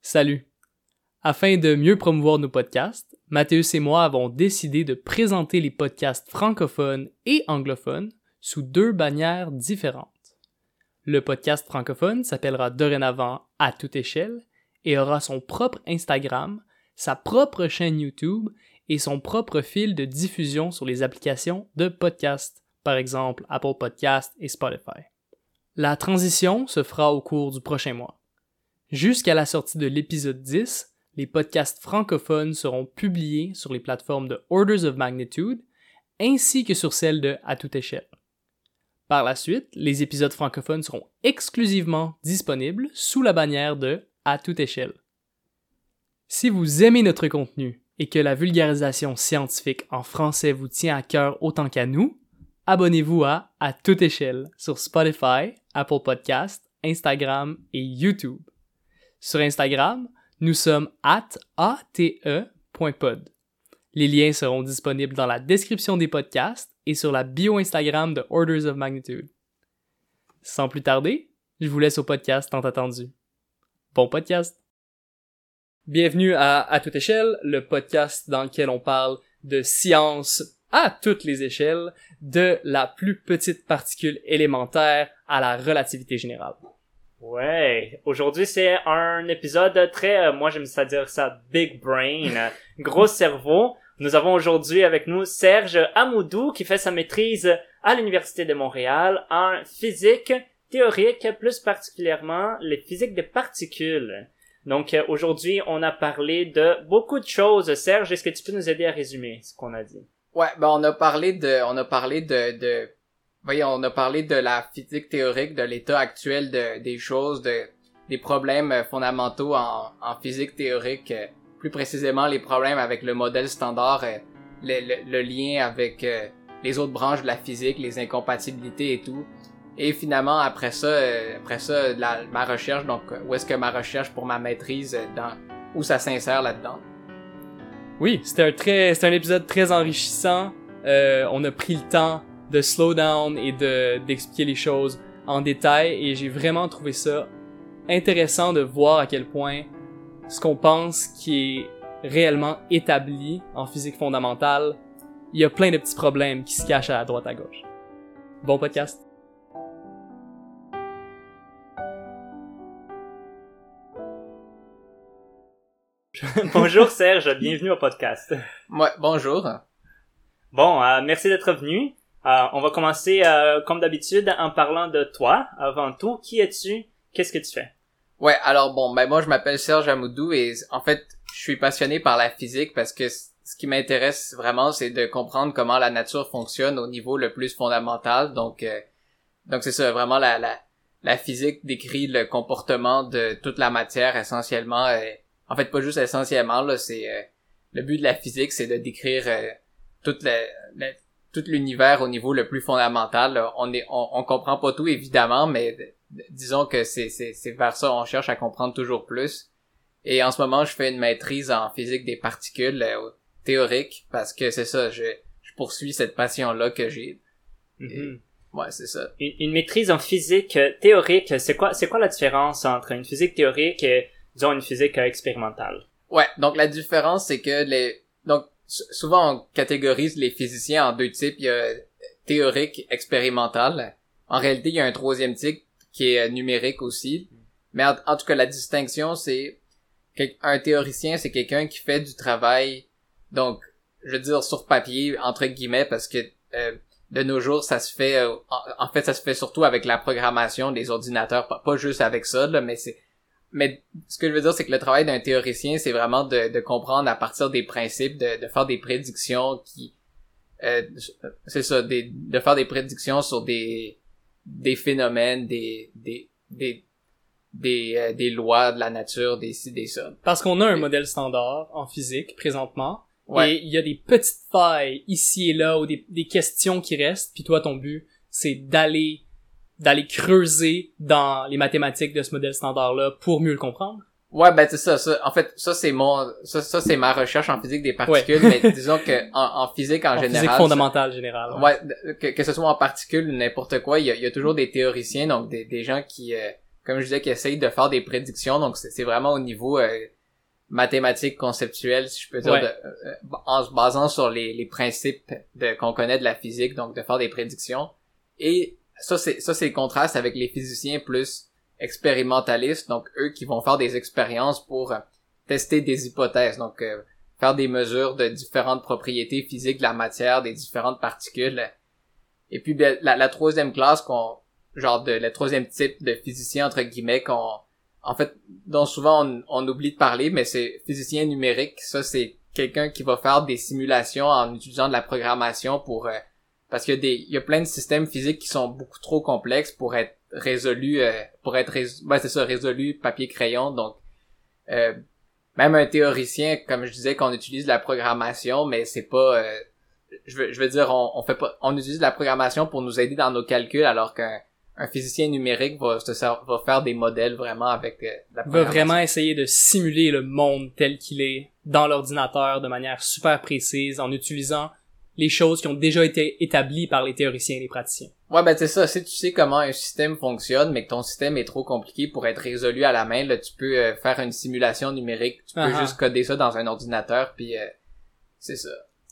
Salut! Afin de mieux promouvoir nos podcasts, Mathéus et moi avons décidé de présenter les podcasts francophones et anglophones sous deux bannières différentes. Le podcast francophone s'appellera dorénavant À toute échelle et aura son propre Instagram, sa propre chaîne YouTube et son propre fil de diffusion sur les applications de podcast, par exemple Apple Podcast et Spotify. La transition se fera au cours du prochain mois. Jusqu'à la sortie de l'épisode 10, les podcasts francophones seront publiés sur les plateformes de Orders of Magnitude ainsi que sur celles de À toute échelle. Par la suite, les épisodes francophones seront exclusivement disponibles sous la bannière de À toute échelle. Si vous aimez notre contenu et que la vulgarisation scientifique en français vous tient à cœur autant qu'à nous, abonnez-vous à À toute échelle sur Spotify, Apple Podcast, Instagram et YouTube. Sur Instagram, nous sommes at ate.pod. Les liens seront disponibles dans la description des podcasts et sur la bio Instagram de Orders of Magnitude. Sans plus tarder, je vous laisse au podcast tant attendu. Bon podcast! Bienvenue à À toute échelle, le podcast dans lequel on parle de science à toutes les échelles, de la plus petite particule élémentaire à la relativité générale. Ouais, aujourd'hui c'est un épisode très, euh, moi j'aime ça dire ça, big brain, euh, gros cerveau. Nous avons aujourd'hui avec nous Serge Amoudou qui fait sa maîtrise à l'Université de Montréal en physique théorique, plus particulièrement les physiques des particules. Donc euh, aujourd'hui on a parlé de beaucoup de choses. Serge, est-ce que tu peux nous aider à résumer ce qu'on a dit? Ouais, ben on a parlé de, on a parlé de, de on a parlé de la physique théorique, de l'état actuel de, des choses, de, des problèmes fondamentaux en, physique théorique, euh, plus précisément les problèmes avec le modèle standard, euh, le, lien avec euh, les autres branches de la physique, les incompatibilités et tout. Et finalement, après ça, après ça, ma recherche, donc où est-ce que ma recherche pour ma maîtrise, dans, où ça s'insère là-dedans? Oui, c'était un très, un épisode très enrichissant. on a pris le temps de slow down et de d'expliquer les choses en détail et j'ai vraiment trouvé ça intéressant de voir à quel point ce qu'on pense qui est réellement établi en physique fondamentale, il y a plein de petits problèmes qui se cachent à droite à gauche. Bon podcast. bonjour Serge, bienvenue au podcast. Ouais, bonjour. Bon, euh, merci d'être venu. Euh, on va commencer euh, comme d'habitude en parlant de toi. Avant tout, qui es-tu? Qu'est-ce que tu fais? Ouais, alors bon, ben moi je m'appelle Serge Amoudou et en fait, je suis passionné par la physique parce que ce qui m'intéresse vraiment, c'est de comprendre comment la nature fonctionne au niveau le plus fondamental. Donc, euh, donc c'est ça, vraiment la, la, physique décrit le comportement de toute la matière essentiellement. en fait, pas juste essentiellement là, c'est le but de la physique, c'est de décrire toute la, la tout l'univers au niveau le plus fondamental. On est, on, comprend pas tout évidemment, mais disons que c'est, c'est, c'est vers ça on cherche à comprendre toujours plus. Et en ce moment, je fais une maîtrise en physique des particules euh, théorique parce que c'est ça, je, je poursuis cette passion là que j'ai. Mm-hmm. Ouais, c'est ça. Une, maîtrise en physique euh, théorique, c'est quoi, c'est quoi la différence entre une physique théorique et disons une physique euh, expérimentale? Ouais, donc la différence c'est que les donc souvent on catégorise les physiciens en deux types. Il y a théorique, expérimental. En réalité, il y a un troisième type qui est numérique aussi. Mais en, tout cas, la distinction, c'est qu'un théoricien, c'est quelqu'un qui fait du travail, donc, je veux dire sur papier, entre guillemets, parce que euh, de nos jours, ça se fait, euh, en, fait, ça se fait surtout avec la programmation des ordinateurs, pas, pas juste avec ça, là, mais c'est mais ce que je veux dire, c'est que le travail d'un théoricien, c'est vraiment de, de, comprendre à partir des principes, de, de faire des prédictions qui... Euh, c'est ça, des, de faire des prédictions sur des, des phénomènes, des, des, des, des, euh, des lois de la nature, des ci, des ça. Parce qu'on a un modèle standard en physique présentement, ouais. et il y a des petites failles ici et là, ou des, des questions qui restent, puis toi, ton but, c'est d'aller d'aller creuser dans les mathématiques de ce modèle standard-là pour mieux le comprendre? Ouais, ben c'est ça, ça. En fait, ça c'est mon, ça, ça c'est ma recherche en physique des particules, mais disons que en, en physique en, en général. Physique fondamentale générale. Ouais, que, que, ce soit en particules ou n'importe quoi, il y, a, il y a, toujours des théoriciens, donc des, des gens qui, euh, comme je disais, qui essayent de faire des prédictions. Donc, c'est c'est vraiment au niveau euh, mathématique conceptuel, si je peux dire, Ouais. de- euh, en se basant sur les, les principes de, qu'on connaît de la physique, donc de faire des prédictions. Et ça, c'est ça, c'est le contraste avec les physiciens plus expérimentalistes, donc eux qui vont faire des expériences pour euh, tester des hypothèses, donc euh, faire des mesures de différentes propriétés physiques de la matière, des différentes particules. Et puis ben, la, la troisième classe qu'on genre de le troisième type de physicien entre guillemets qu'on en fait dont souvent on, on oublie de parler mais c'est physicien numérique ça c'est quelqu'un qui va faire des simulations en utilisant de la programmation pour euh, parce qu'il y a des il y a plein de systèmes physiques qui sont beaucoup trop complexes pour être résolus euh, pour être rés- ouais, c'est ça résolu papier crayon donc euh, même un théoricien comme je disais qu'on utilise la programmation mais c'est pas euh, je veux je veux dire on, on fait pas on utilise la programmation pour nous aider dans nos calculs alors qu'un un physicien numérique va se va faire des modèles vraiment avec euh, de la va vraiment essayer de simuler le monde tel qu'il est dans l'ordinateur de manière super précise en utilisant les choses qui ont déjà été établies par les théoriciens et les praticiens. Ouais, ben c'est ça. Si tu sais comment un système fonctionne, mais que ton système est trop compliqué pour être résolu à la main, là, tu peux euh, faire une simulation numérique. Tu peux Ah ah. juste coder ça dans un ordinateur, puis euh, c'est ça.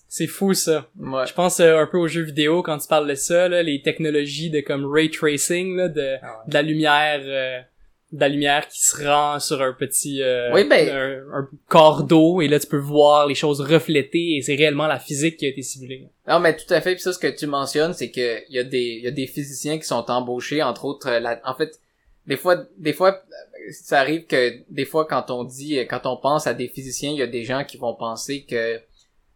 C'est fou ça. Ouais. Je pense euh, un peu aux jeux vidéo quand tu parles de ça, là, les technologies de comme ray tracing, là, de, Ah ouais. de la lumière, euh, de la lumière qui se rend sur un petit euh, Oui, ben- un, un corps d'eau et là tu peux voir les choses reflétées et c'est réellement la physique qui a été simulée. Non, mais tout à fait. Puis ça, ce que tu mentionnes, c'est que il y a des il y a des physiciens qui sont embauchés, entre autres. euh, la- en fait, des fois, des fois, euh, ça arrive que des fois, quand on dit, quand on pense à des physiciens, il y a des gens qui vont penser que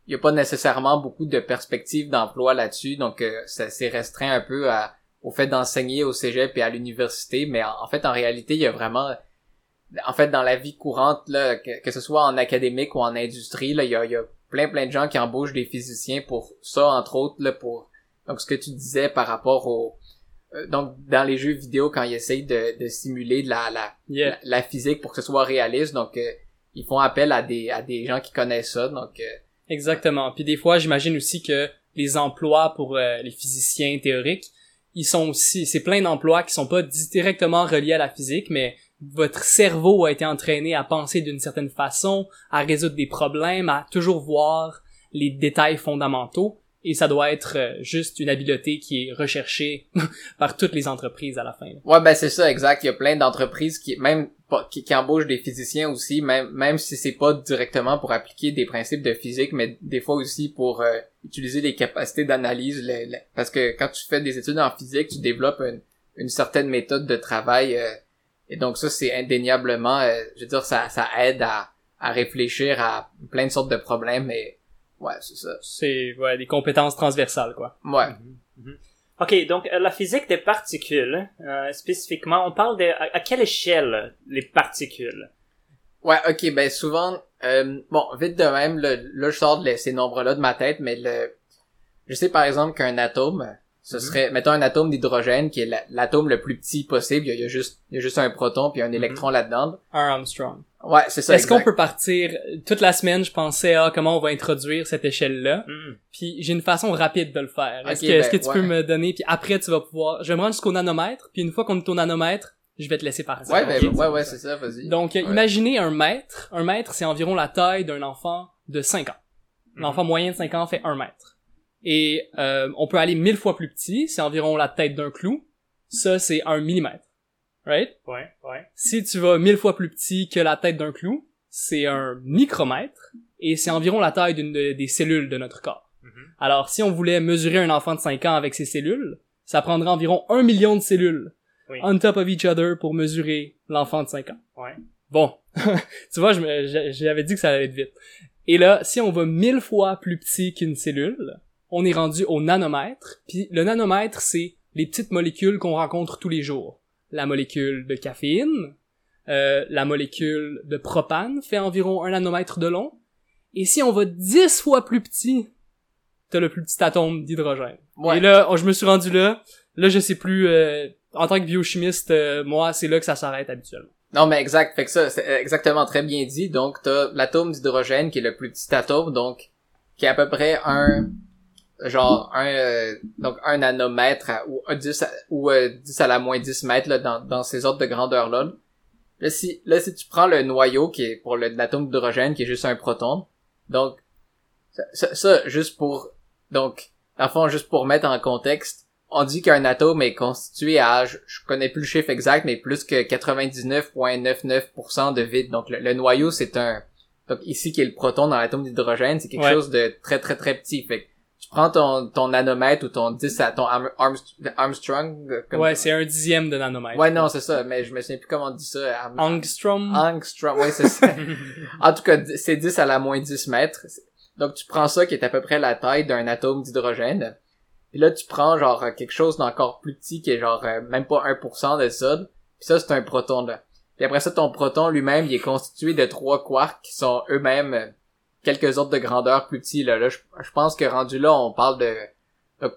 il y a pas nécessairement beaucoup de perspectives d'emploi là-dessus, donc euh, ça s'est restreint un peu à, au fait d'enseigner au cégep et à l'université, mais en, en fait, en réalité, il y a vraiment, en fait, dans la vie courante, là, que, que ce soit en académique ou en industrie, là, il y a, il y a plein plein de gens qui embauchent des physiciens pour ça, entre autres, là, pour donc ce que tu disais par rapport au euh, donc dans les jeux vidéo quand ils essayent de, de simuler de la, la, Yeah. la, la physique pour que ce soit réaliste, donc euh, ils font appel à des à des gens qui connaissent ça, donc euh, Exactement. Puis des fois, j'imagine aussi que les emplois pour euh, les physiciens théoriques, ils sont aussi, c'est plein d'emplois qui sont pas di- directement reliés à la physique, mais votre cerveau a été entraîné à penser d'une certaine façon, à résoudre des problèmes, à toujours voir les détails fondamentaux, et ça doit être euh, juste une habileté qui est recherchée par toutes les entreprises à la fin. Ouais, ben c'est ça, exact. Il y a plein d'entreprises qui même qui, qui embauchent des physiciens aussi, même même si c'est pas directement pour appliquer des principes de physique, mais des fois aussi pour euh, utiliser les capacités d'analyse. le- le- parce que quand tu fais des études en physique, tu développes une, une certaine méthode de travail, euh, et donc ça c'est indéniablement, euh, je veux dire, ça ça aide à à réfléchir à plein de sortes de problèmes. Mais ouais, c'est ça. C'est ouais, des compétences transversales, quoi. Ouais. Ok, donc euh, la physique des particules, euh, spécifiquement, on parle de à, quelle échelle les particules? Ouais, ok, ben souvent, euh, bon, vite de même, là, là, je sors de ces nombres-là de ma tête, mais le, je sais par exemple qu'un atome, ce Mhm. serait, mettons un atome d'hydrogène qui est la- l'atome le plus petit possible, il y, a, il y a juste, il y a juste un proton puis un électron là-dedans. Un Armstrong. Ouais, c'est ça. Est-ce qu'on peut partir toute la semaine, je pensais à comment on va introduire cette échelle-là? Hmm. Puis j'ai une façon rapide de le faire. Est-ce que, est-ce ben, que tu ouais. peux me donner puis après tu vas pouvoir je vais me rendre jusqu'au nanomètre puis une fois qu'on est au nanomètre, je vais te laisser partir. Ouais, ben, ouais, ouais, c'est ça, vas-y. Donc Ouais. imaginez un mètre, un mètre c'est environ la taille d'un enfant de 5 ans. Mhm. L'enfant moyen de 5 ans fait un mètre. Et euh, on peut aller mille fois plus petit, c'est environ la tête d'un clou. Ça c'est un millimètre. Right? Ouais, ouais. Si tu vas mille fois plus petit que la tête d'un clou, c'est un micromètre et c'est environ la taille d'une de- des cellules de notre corps. Mhm. Alors, si on voulait mesurer un enfant de 5 ans avec ses cellules, ça prendrait environ un million de cellules Oui. on top of each other pour mesurer l'enfant de 5 ans. Ouais. Bon, tu vois, j'avais dit que ça allait être vite. Et là, si on va mille fois plus petit qu'une cellule, on est rendu au nanomètre. Puis le nanomètre, c'est les petites molécules qu'on rencontre tous les jours. La molécule de caféine, euh, la molécule de propane fait environ un nanomètre de long. Et si on va dix fois plus petit, t'as le plus petit atome d'hydrogène. Ouais. Et là, oh, je me suis rendu là. Là, je sais plus. euh, en tant que biochimiste, euh, moi, c'est là que ça s'arrête habituellement. Non, mais exact. Fait que ça, c'est exactement très bien dit. Donc, t'as l'atome d'hydrogène qui est le plus petit atome, donc, qui est à peu près un, genre un euh, donc un nanomètre à- ou un 10 à, ou euh, 10 à la moins 10 mètres là, dans, dans ces ordres de grandeur là. Là si là si tu prends le noyau qui est pour l'atome d'hydrogène qui est juste un proton. Donc ça, ça, ça, juste pour donc en fond juste pour mettre en contexte, on dit qu'un atome est constitué à je, je connais plus le chiffre exact mais plus que 99.99% de vide. Donc le, le noyau c'est un donc ici qui est le proton dans l'atome d'hydrogène, c'est quelque Ouais. chose de très très très petit. Fait prends ton, ton nanomètre ou ton 10 à ton Arm- Armst- Armstrong. comme- Ouais, c'est un dixième de nanomètre. Ouais, non, c'est ça, mais je me souviens plus comment on dit ça. Arm- Angstrom? Angstrom, ouais, c'est ça. en tout cas, c'est 10 à la moins 10 mètres. Donc tu prends ça qui est à peu près la taille d'un atome d'hydrogène. Puis là, tu prends genre quelque chose d'encore plus petit qui est genre euh, même pas 1% de ça. Puis ça, c'est un proton là. Puis après ça, ton proton lui-même, il est constitué de trois quarks qui sont eux-mêmes euh, quelques ordres de grandeur plus petits. Là, là je, je pense que rendu là, on parle de...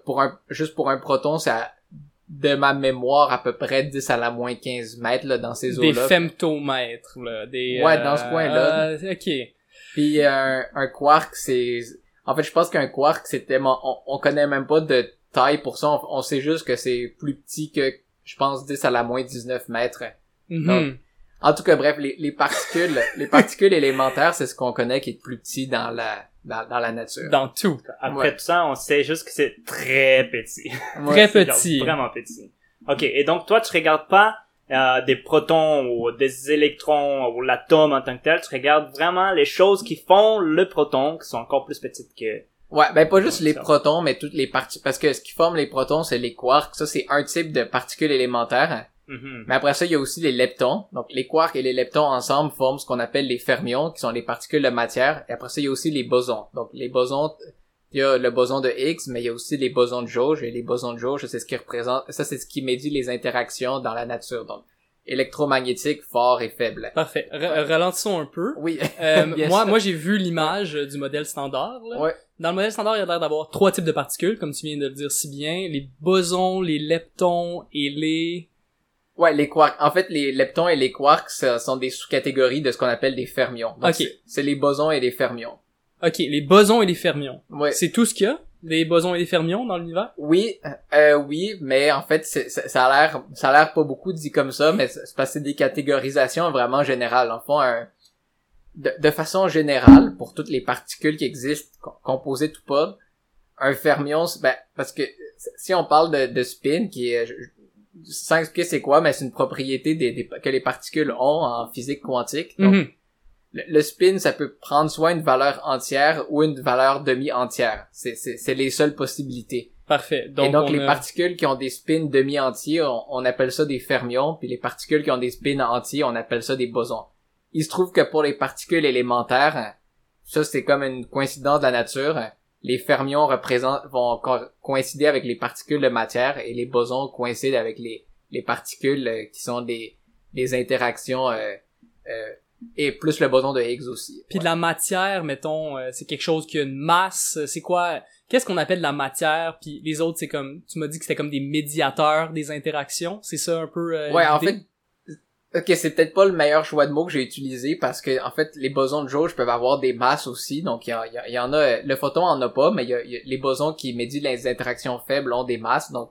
pour un juste pour un proton, c'est à- de ma mémoire à peu près 10 à la moins 15 mètres là, dans ces des eaux-là. femtomètres, là. Des, Ouais, dans ce coin-là. euh, ok. Puis un, un quark, c'est... En fait, je pense qu'un quark, c'est tellement... On, on connaît même pas de taille pour ça. On, on sait juste que c'est plus petit que, je pense, 10 à la moins 19 mètres. Mhm. En tout cas, bref, les, les particules les particules élémentaires, c'est ce qu'on connaît qui est plus petit dans la dans, dans la nature. Dans tout. Après Ouais. tout ça, on sait juste que c'est très petit. Très genre petit. Vraiment petit. Ok, et donc toi, tu regardes pas euh, des protons ou des électrons ou l'atome en tant que tel, tu regardes vraiment les choses qui font le proton, qui sont encore plus petites que... Ouais, ben pas juste les protons, mais toutes les parties parce que ce qui forme les protons, c'est les quarks. Ça, c'est un type de particules Mhm. Mais après ça, il y a aussi les leptons. Donc, les quarks et les leptons ensemble forment ce qu'on appelle les fermions, qui sont les particules de matière. Et après ça, il y a aussi les bosons. Donc, les bosons, il y a le boson de Higgs, mais il y a aussi les bosons de jauge. Et les bosons de jauge, c'est ce qui représente, ça, c'est ce qui médit les interactions dans la nature. Donc, électromagnétique, fort et faible. Parfait. Re- Ralentissons un peu. Oui. Euh, moi, moi, j'ai vu l'image euh, du modèle standard. Là. Ouais. Dans le modèle standard, il y a l'air d'avoir trois types de particules, comme tu viens de le dire si bien. Les bosons, les leptons et les... Ouais, les quarks. En fait, les leptons et les quarks ce sont des sous-catégories de ce qu'on appelle des fermions. Donc, Ok. c'est- les bosons et les fermions. Ok, les bosons et les fermions. Ouais. C'est tout ce qu'il y a? Les bosons et les fermions dans l'univers? Oui, euh, oui, mais en fait, ça a l'air, ça a l'air pas beaucoup dit comme ça, mais c'est parce que c'est des catégorisations vraiment générales. En fond, un, de, de façon générale, pour toutes les particules qui existent, com- composites ou pas, un fermion, ben, parce que si on parle de, de spin, qui est, sans expliquer c'est quoi, mais c'est une propriété des, des- que les particules ont en physique quantique. Donc, Mhm. le, le spin, ça peut prendre soit une valeur entière ou une valeur demi-entière. C'est, les seules possibilités. Parfait. Donc, et donc on les a- particules qui ont des spins demi-entiers, on, on appelle ça des fermions, puis les particules qui ont des spins entiers, on appelle ça des bosons. Il se trouve que pour les particules élémentaires, ça c'est comme une coïncidence de la nature, les fermions représentent vont co- coïncider avec les particules de matière et les bosons coïncident avec les les particules euh, qui sont des des interactions euh, euh, et plus le boson de Higgs aussi. Puis de la matière, mettons, euh, c'est quelque chose qui a une masse. C'est quoi Qu'est-ce qu'on appelle de la matière? Puis les autres, c'est comme tu m'as dit que c'était comme des médiateurs des interactions. C'est ça un peu. euh, Ouais, en fait, ok, c'est peut-être pas le meilleur choix de mots que j'ai utilisé parce que en fait, les bosons de jauge peuvent avoir des masses aussi. Donc il y, a- en a, le photon en a pas, mais il y a, y a- les bosons qui médient les interactions faibles ont des masses. Donc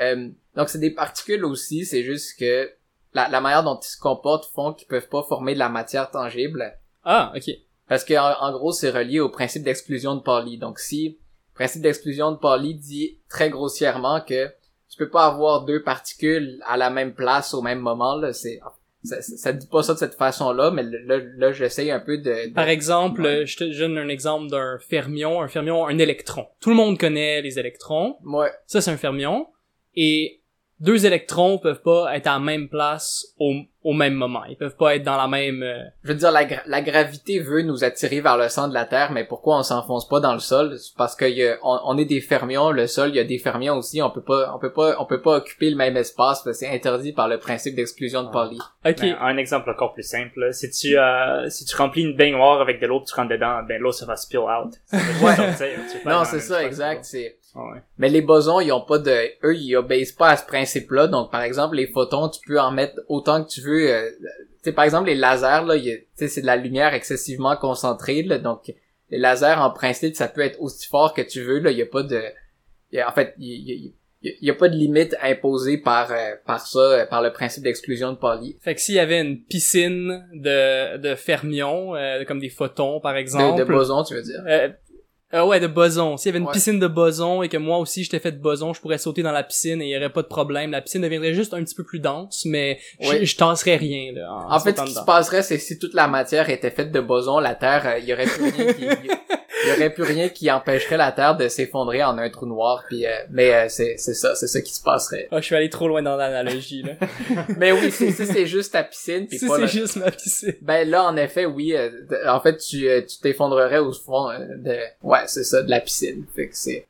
euh, donc c'est des particules aussi. C'est juste que la, la manière dont ils se comportent font qu'ils peuvent pas former de la matière tangible. Ah, ok. Parce que en, en gros, c'est relié au principe d'exclusion de Pauli. Donc si le principe d'exclusion de Pauli dit très grossièrement que tu peux pas avoir deux particules à la même place au même moment, là, c'est ça, ça, ça dit pas ça de cette façon-là, mais là, là j'essaye un peu de, de- Par exemple, Ouais. je te donne un exemple d'un fermion. Un fermion, un électron. Tout le monde connaît les électrons. Ouais, Ça, c'est un fermion. Et deux électrons peuvent pas être à la même place au, au même moment. Ils peuvent pas être dans la même... euh, je veux dire la, gra- la gravité veut nous attirer vers le centre de la Terre, mais pourquoi on s'enfonce pas dans le sol? C'est parce que y a- on, on est des fermions, le sol, il y a des fermions aussi, on peut pas on peut pas on peut pas occuper le même espace, parce que c'est interdit par le principe d'exclusion de Pauli. Ok. Ben, un exemple encore plus simple, là. si tu euh, si tu remplis une baignoire avec de l'eau, tu rentres dedans, ben l'eau ça va spill out. Ça va Ouais. sortir, Non, c'est ça, exact, c'est Ah ouais. Mais les bosons, ils ont pas de, eux, ils obéissent pas à ce principe-là. Donc, par exemple, les photons, tu peux en mettre autant que tu veux. euh, tu sais, par exemple, les lasers, là, c'est de la lumière excessivement concentrée, là, donc les lasers, en principe, ça peut être aussi fort que tu veux, là. Il y a pas de, il y a- en fait, il y, a- il y a pas de limite imposée par, euh, par ça, euh, par le principe d'exclusion de Pauli. Fait que s'il y avait une piscine de, de fermions, euh, comme des photons par exemple. De, de boson, tu veux dire? Euh, ouais, de boson. S'il y avait une Ouais. piscine de boson et que moi aussi j'étais fait de boson, je pourrais sauter dans la piscine et il y aurait pas de problème. La piscine deviendrait juste un petit peu plus dense, mais je- Ouais. je, tasserais rien, là. En, En fait, ce qui se passerait, c'est si toute la matière était faite de boson, la Terre, euh, il y aurait plus rien qui, il y aurait plus rien qui empêcherait la Terre de s'effondrer en un trou noir. Puis, euh, mais euh, c'est c'est ça, c'est ça qui se passerait. Ah, je suis allé trop loin dans l'analogie, là. mais oui, si si c'est juste ta piscine, puis si c'est le- juste ma piscine. Ben là, en effet, oui. euh, en fait, tu euh, tu t'effondrerais au fond euh, de... Ouais, c'est ça, de la piscine. Fait que c'est...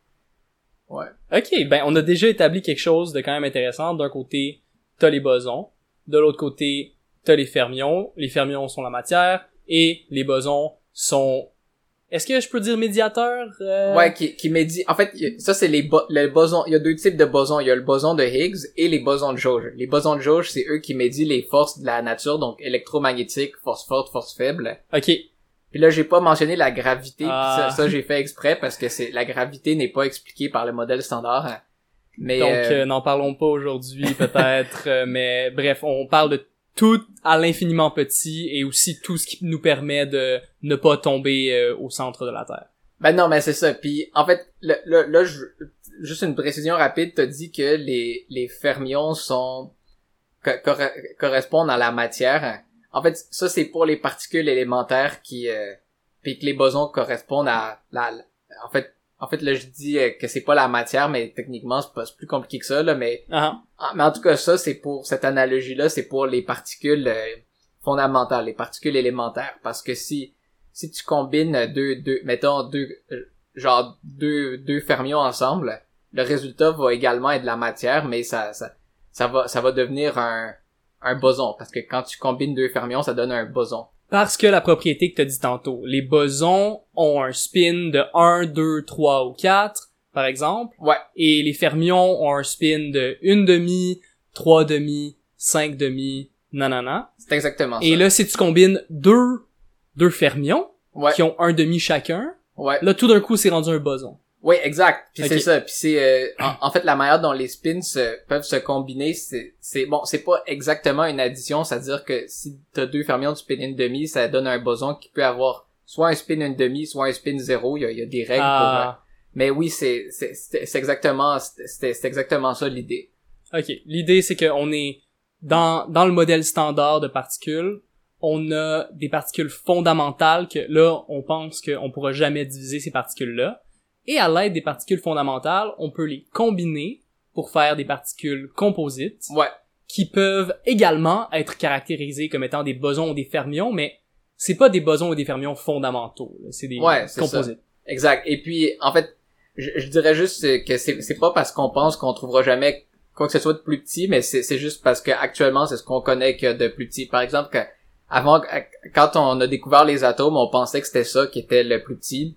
Ouais. Ok, ben on a déjà établi quelque chose de quand même intéressant. D'un côté, t'as les bosons. De l'autre côté, t'as les fermions. Les fermions sont la matière. Et les bosons sont... Est-ce que je peux dire médiateurs? euh? Ouais, qui, qui médit... En fait, ça, c'est les bo- le boson... Il y a deux types de bosons. Il y a le boson de Higgs et les bosons de jauge. Les bosons de jauge, c'est eux qui médient les forces de la nature, donc électromagnétique, force forte, force faible. Ok. Puis là, j'ai pas mentionné la gravité. puis Ah. ça, ça, j'ai fait exprès parce que c'est la gravité n'est pas expliquée par le modèle standard. Mais Donc, euh, euh, n'en parlons pas aujourd'hui, peut-être. euh, mais bref, on parle de tout à l'infiniment petit et aussi tout ce qui nous permet de ne pas tomber euh, au centre de la Terre. Ben non, mais c'est ça. Puis en fait, le- le- là, juste une précision rapide, t'as dit que les, les fermions sont co- corre- correspondent à la matière. En fait, ça c'est pour les particules élémentaires qui, euh, puis que les bosons correspondent à la- en fait, en fait là je dis euh, que c'est pas la matière, mais techniquement c'est pas plus compliqué que ça là, mais Ah, ah, mais en tout cas, ça, c'est pour cette analogie-là, c'est pour les particules euh, fondamentales, les particules élémentaires. Parce que si si tu combines deux, deux mettons deux euh, genre deux deux fermions ensemble, le résultat va également être de la matière, mais ça ça ça va ça va devenir un un boson parce que quand tu combines deux fermions, ça donne un boson. Parce que la propriété que tu as dit tantôt, les bosons ont un spin de 1, 2, 3 ou 4, par exemple, Ouais, et les fermions ont un spin de 1 demi, 3 demi, 5 demi, nanana. c'est exactement ça. Et là, si tu combines deux, deux fermions, ouais, qui ont un demi chacun, ouais. là, tout d'un coup, c'est rendu un boson. Oui, exact. Puis c'est ça. Puis c'est euh, en, en fait la manière dont les spins se- peuvent se combiner, c'est c'est bon, c'est pas exactement une addition, c'est-à-dire que si t'as deux fermions du spin une demi, ça donne un boson qui peut avoir soit un spin une demi, soit un spin zéro. Il y a, il y a des règles pour. euh, Ah, mais oui, c'est c'est exactement c'est exactement ça l'idée. ok. L'idée, c'est qu'on est dans, dans le modèle standard de particules, on a des particules fondamentales que là, on pense qu'on pourra jamais diviser ces particules-là. Et à l'aide des particules fondamentales, on peut les combiner pour faire des particules composites Ouais. qui peuvent également être caractérisées comme étant des bosons ou des fermions, mais c'est pas des bosons ou des fermions fondamentaux. C'est des Ouais, composites. Exact. Et puis, en fait, je, je dirais juste que c'est pas parce qu'on pense qu'on trouvera jamais quoi que ce soit de plus petit, mais c'est c'est juste parce que actuellement c'est ce qu'on connaît que de plus petit. Par exemple, que avant, quand on a découvert les atomes, on pensait que c'était ça qui était le plus petit.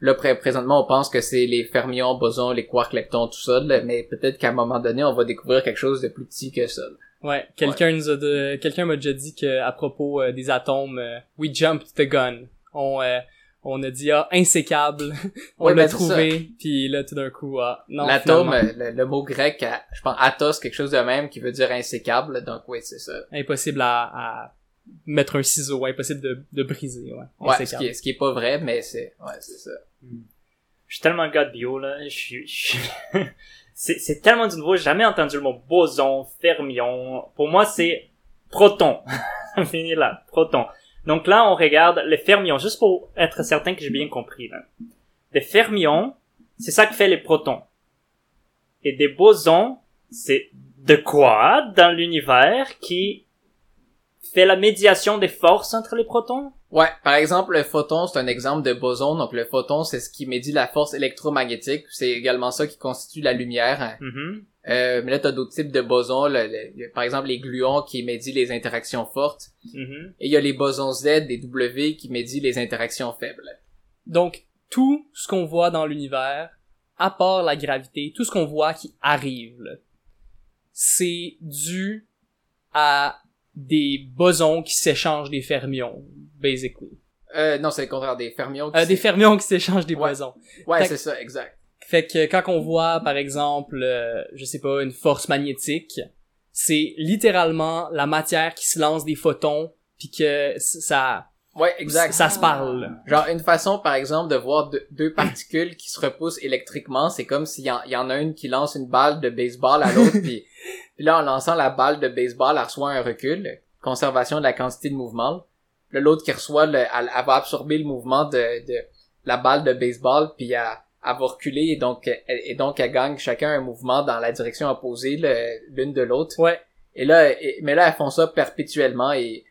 Là, pré- présentement, on pense que c'est les fermions, bosons, les quarks, leptons, tout ça, là, mais peut-être qu'à un moment donné, on va découvrir quelque chose de plus petit que ça. là. Ouais, quelqu'un nous a de... quelqu'un m'a déjà dit que à propos euh, des atomes, euh, we jumped the gun. On euh, on a dit ah insécable, on Ouais, l'a ben, trouvé, puis là tout d'un coup ah non L'atome, euh, le, le mot grec, je pense atos, quelque chose de même, qui veut dire insécable, donc oui, c'est ça. impossible à, à mettre un ciseau, impossible de, de briser, ouais. Ouais, ce qui, est, ce qui est pas vrai, mais c'est, ouais, c'est ça. Je suis tellement gars de bio, là. Je je c'est tellement du nouveau. J'ai jamais entendu le mot boson, fermion. Pour moi, c'est proton. Fini là. Proton. Donc là, on regarde les fermions, juste pour être certain que j'ai bien compris, là. Les fermions, c'est ça que fait les protons. Et des bosons, c'est de quoi dans l'univers qui fait la médiation des forces entre les protons? Ouais, par exemple, le photon, c'est un exemple de boson. Donc, le photon, c'est ce qui médit la force électromagnétique. C'est également ça qui constitue la lumière. Mhm. Euh, mais là, t'as d'autres types de bosons. le- le- le- par exemple, les gluons qui médient les interactions fortes. Mhm. Et il y a les bosons Z et W qui médient les interactions faibles. Donc tout ce qu'on voit dans l'univers, à part la gravité, tout ce qu'on voit qui arrive, c'est dû à des bosons qui s'échangent des fermions, basically. Euh, non, c'est le contraire des fermions. qui Euh, des fermions qui s'échangent des Ouais. boisons. Ouais, c'est ça, exact. Fait que quand on voit, par exemple, euh, je sais pas, une force magnétique, c'est littéralement la matière qui se lance des photons, puis que ça, Ouais, exact. ça se parle. Genre, une façon, par exemple, de voir deux, deux particules qui se repoussent électriquement, c'est comme s'il y, en- y en a une qui lance une balle de baseball à l'autre, puis, puis là, en lançant la balle de baseball, elle reçoit un recul, conservation de la quantité de mouvement. Là, l'autre qui reçoit, le, elle, elle va absorber le mouvement de, de la balle de baseball, puis elle, elle va reculer, et donc, elle, et donc, elle gagne chacun un mouvement dans la direction opposée, l'une de l'autre. Ouais. Et là, et- mais là, elles font ça perpétuellement et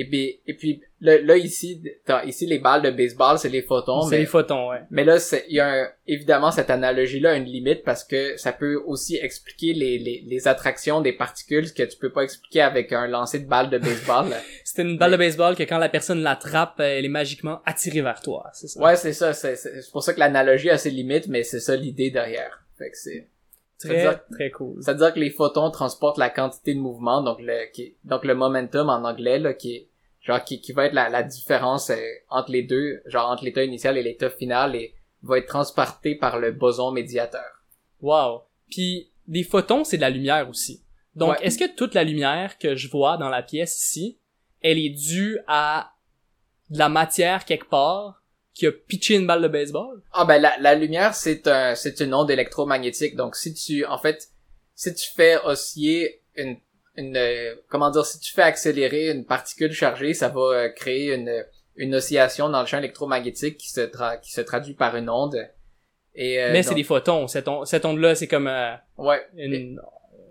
et puis, et puis là, là, ici, t'as- ici les balles de baseball, c'est les photons, C'est les photons, ouais. mais là, il y a un- évidemment cette analogie-là a une limite parce que ça peut aussi expliquer les, les, les attractions des particules que tu peux pas expliquer avec un lancer de balle de baseball. C'est une balle de baseball que quand la personne l'attrape, elle est magiquement attirée vers toi, c'est ça. ouais, c'est ça. C'est c'est- c'est pour ça que l'analogie a ses limites, mais c'est ça l'idée derrière. Fait que c'est Très, c'est-à-dire- très cool. C'est-à-dire que les photons transportent la quantité de mouvement, donc le, qui, donc le momentum en anglais, là, qui est, genre, qui, qui va être la, la différence euh, entre les deux, genre entre l'état initial et l'état final, et va être transporté par le boson médiateur. Wow. Puis des photons, c'est de la lumière aussi. Donc, Ouais. est-ce que toute la lumière que je vois dans la pièce ici, elle est due à de la matière quelque part qui a pitché une balle de baseball? Ah ben la, la lumière c'est un c'est une onde électromagnétique, donc si tu en fait si tu fais osciller une une euh, comment dire si tu fais accélérer une particule chargée, ça va euh, créer une une oscillation dans le champ électromagnétique qui se tra- qui se traduit par une onde. Et euh, Mais c'est des photons. Cette, on- cette onde-là, c'est comme euh, ouais une...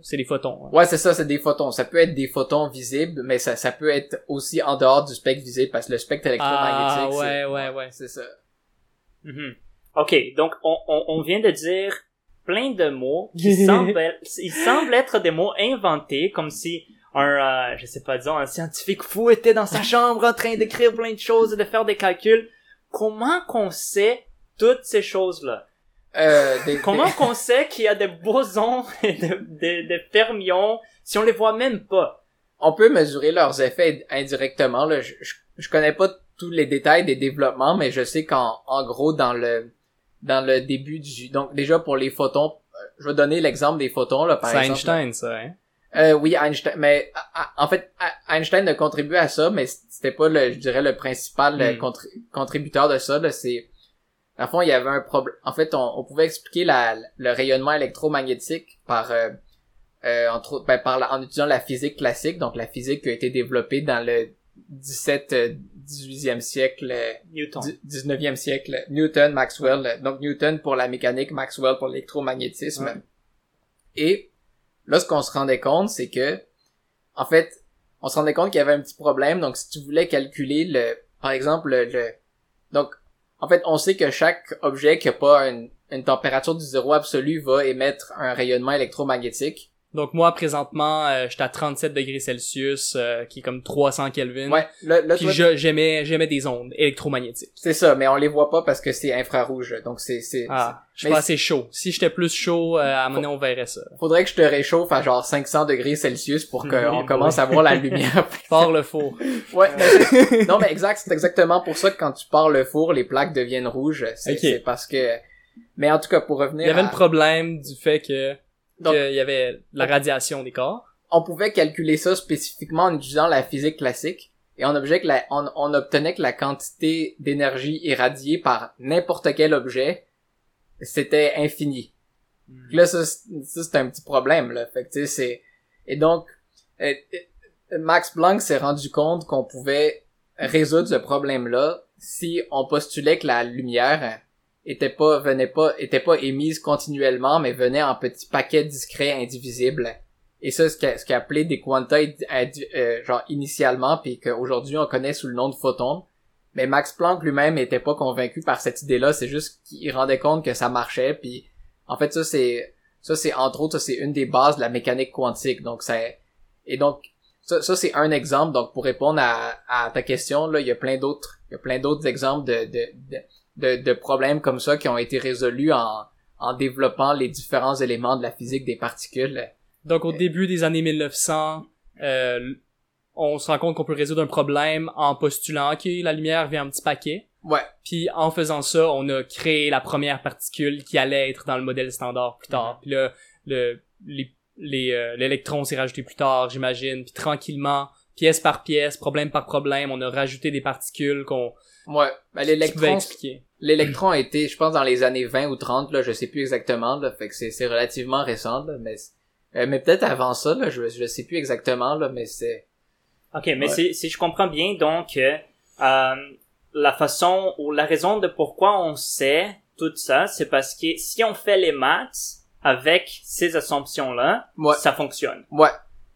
C'est des photons. hein. Ouais, c'est ça, c'est des photons. Ça peut être des photons visibles, mais ça, ça peut être aussi en dehors du spectre visible parce que le spectre Ah, électromagnétique, ouais, ouais, ouais. c'est ça. Mhm. Ok, donc on, on, on vient de dire plein de mots qui semblent, ils semblent être des mots inventés, comme si un, euh, je sais pas, disons, un scientifique fou était dans sa chambre en train d'écrire plein de choses et de faire des calculs. Comment qu'on sait toutes ces choses-là? Euh, des- Comment qu'on sait qu'il y a des bosons et des, des, des fermions si on les voit même pas? on peut mesurer leurs effets indirectement. Là. Je, je, je connais pas tous les détails des développements, mais je sais qu'en en gros dans le dans le début du donc déjà pour les photons, euh, je vais donner l'exemple des photons là par C'est exemple. Einstein, ça, hein? Euh, oui, Einstein, mais en fait Einstein a contribué à ça, mais c'était pas le je dirais le principal Hmm. contri- contributeur de ça. Là, c'est à fond il y avait un problème. En fait, on, on pouvait expliquer la, le rayonnement électromagnétique par euh, euh, entre ben, par la- en utilisant la physique classique, donc la physique qui a été développée dans le 17, euh, 18e siècle, euh, Newton. dix- 19e siècle, Newton, Maxwell, donc Newton pour la mécanique, Maxwell pour l'électromagnétisme. Ouais. Et là, ce qu'on se rendait compte, c'est que, en fait, on se rendait compte qu'il y avait un petit problème. Donc, si tu voulais calculer le, par exemple, le, le- donc, en fait, on sait que chaque objet qui a pas une, une température du zéro absolu va émettre un rayonnement électromagnétique. Donc moi, présentement, euh, j'étais à 37 degrés Celsius, euh, qui est comme 300 Kelvin. Ouais, là, là, Puis toi, j'émets, j'émets des ondes électromagnétiques. c'est ça, mais on les voit pas parce que c'est infrarouge. Donc, c'est, c'est, Ah, je suis mais pas assez chaud. Si j'étais plus chaud, euh, à un moment donné, on verrait ça. faudrait que je te réchauffe à genre 500 degrés Celsius pour qu'on commence à voir la lumière. Par le four. ouais, mais non mais exact, c'est exactement pour ça que quand tu pars le four, les plaques deviennent rouges. C'est parce que mais en tout cas pour revenir Il y avait à- le problème du fait que Donc- qu'il y avait la radiation des corps. on pouvait calculer ça spécifiquement en utilisant la physique classique et on, objet que la- on, on obtenait que la quantité d'énergie irradiée par n'importe quel objet c'était infini. Puis Là, ça, c'est ça, c'est un petit problème, là. Fait que, c'est... Et donc, euh, euh, Max Planck s'est rendu compte qu'on pouvait résoudre ce problème-là si on postulait que la lumière était pas, venait pas, était pas émise continuellement, mais venait en petits paquets discrets, indivisibles. Et ça, ce qu'a, ce qu'a appelé des quanta, euh, genre, initialement, puis qu'aujourd'hui on connaît sous le nom de photons. Mais Max Planck lui-même était pas convaincu par cette idée-là, c'est juste qu'il rendait compte que ça marchait, puis en fait, ça, c'est, ça, c'est, entre autres, c'est une des bases de la mécanique quantique. Donc, ça, et donc, ça, ça c'est un exemple. Donc, pour répondre à, à ta question, là, il y a plein d'autres, il y a plein d'autres exemples de, de, de, de, de problèmes comme ça qui ont été résolus en, en développant les différents éléments de la physique des particules. Donc au début des années 1900, euh, on se rend compte qu'on peut résoudre un problème en postulant que la lumière vient en petit paquet. Ouais. Puis en faisant ça, on a créé la première particule qui allait être dans le modèle standard plus tard. Puis là, le les les, euh, l'électron s'est rajouté plus tard, j'imagine. Puis tranquillement, pièce par pièce, problème par problème, on a rajouté des particules qu'on Ouais. Ben, l'électron, l'électron a été, je pense, dans les années 20 ou 30, là, je sais plus exactement, là, fait que c'est, c'est relativement récent, là, mais, euh, mais peut-être avant ça, là, je, je sais plus exactement, là, mais c'est, Ok, mais Ouais. si, si je comprends bien, donc, euh, euh, la façon ou la raison de pourquoi on sait tout ça, c'est parce que si on fait les maths avec ces assumptions-là, ouais, ça fonctionne. ouais,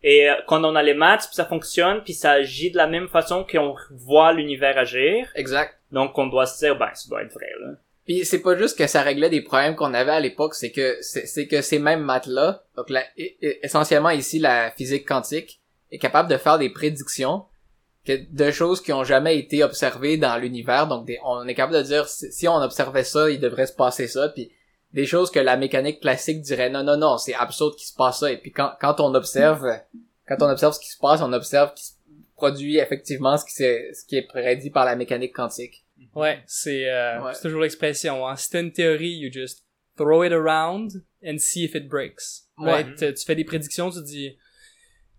Et euh, quand on a les maths, ça fonctionne, puis ça agit de la même façon qu'on voit l'univers agir, exact. donc on doit se dire, ben, ça doit être vrai, là. Puis c'est pas juste que ça réglait des problèmes qu'on avait à l'époque, c'est que c'est, que ces mêmes maths-là, donc la- e- e- essentiellement ici la physique quantique, est capable de faire des prédictions que de choses qui ont jamais été observées dans l'univers. Donc des- on est capable de dire si, si on observait ça, il devrait se passer ça. Puis des choses que la mécanique classique dirait non non non, c'est absurde qu'il se passe ça. Et puis quand quand on observe quand on observe ce qui se passe, on observe qu'il se produit effectivement ce qui ce qui est prédit par la mécanique quantique. Ouais, c'est euh, Ouais. toujours l'expression. Hein. Si t'as une théorie, you just throw it around and see if it breaks. Ouais. Right? Tu- Tu fais des prédictions, tu dis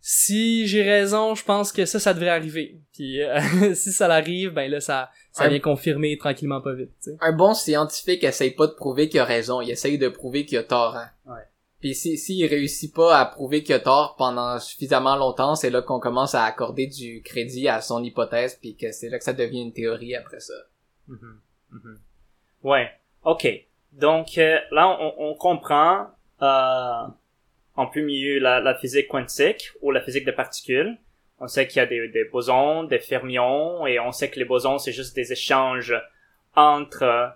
si j'ai raison, je pense que ça, ça devrait arriver. Puis euh, si ça l'arrive, ben là, ça, ça vient confirmer tranquillement pas vite. tu sais. un bon scientifique essaye pas de prouver qu'il a raison, il essaye de prouver qu'il a tort. Hein. Ouais. Puis si s'il réussit pas à prouver qu'il a tort pendant suffisamment longtemps, c'est là qu'on commence à accorder du crédit à son hypothèse, puis que c'est là que ça devient une théorie après ça. Mhm, mhm. Ouais, ok. Donc euh, là, on, on comprend euh, en plus mieux la, la physique quantique ou la physique des particules. On sait qu'il y a des, des bosons, des fermions, et on sait que les bosons, c'est juste des échanges entre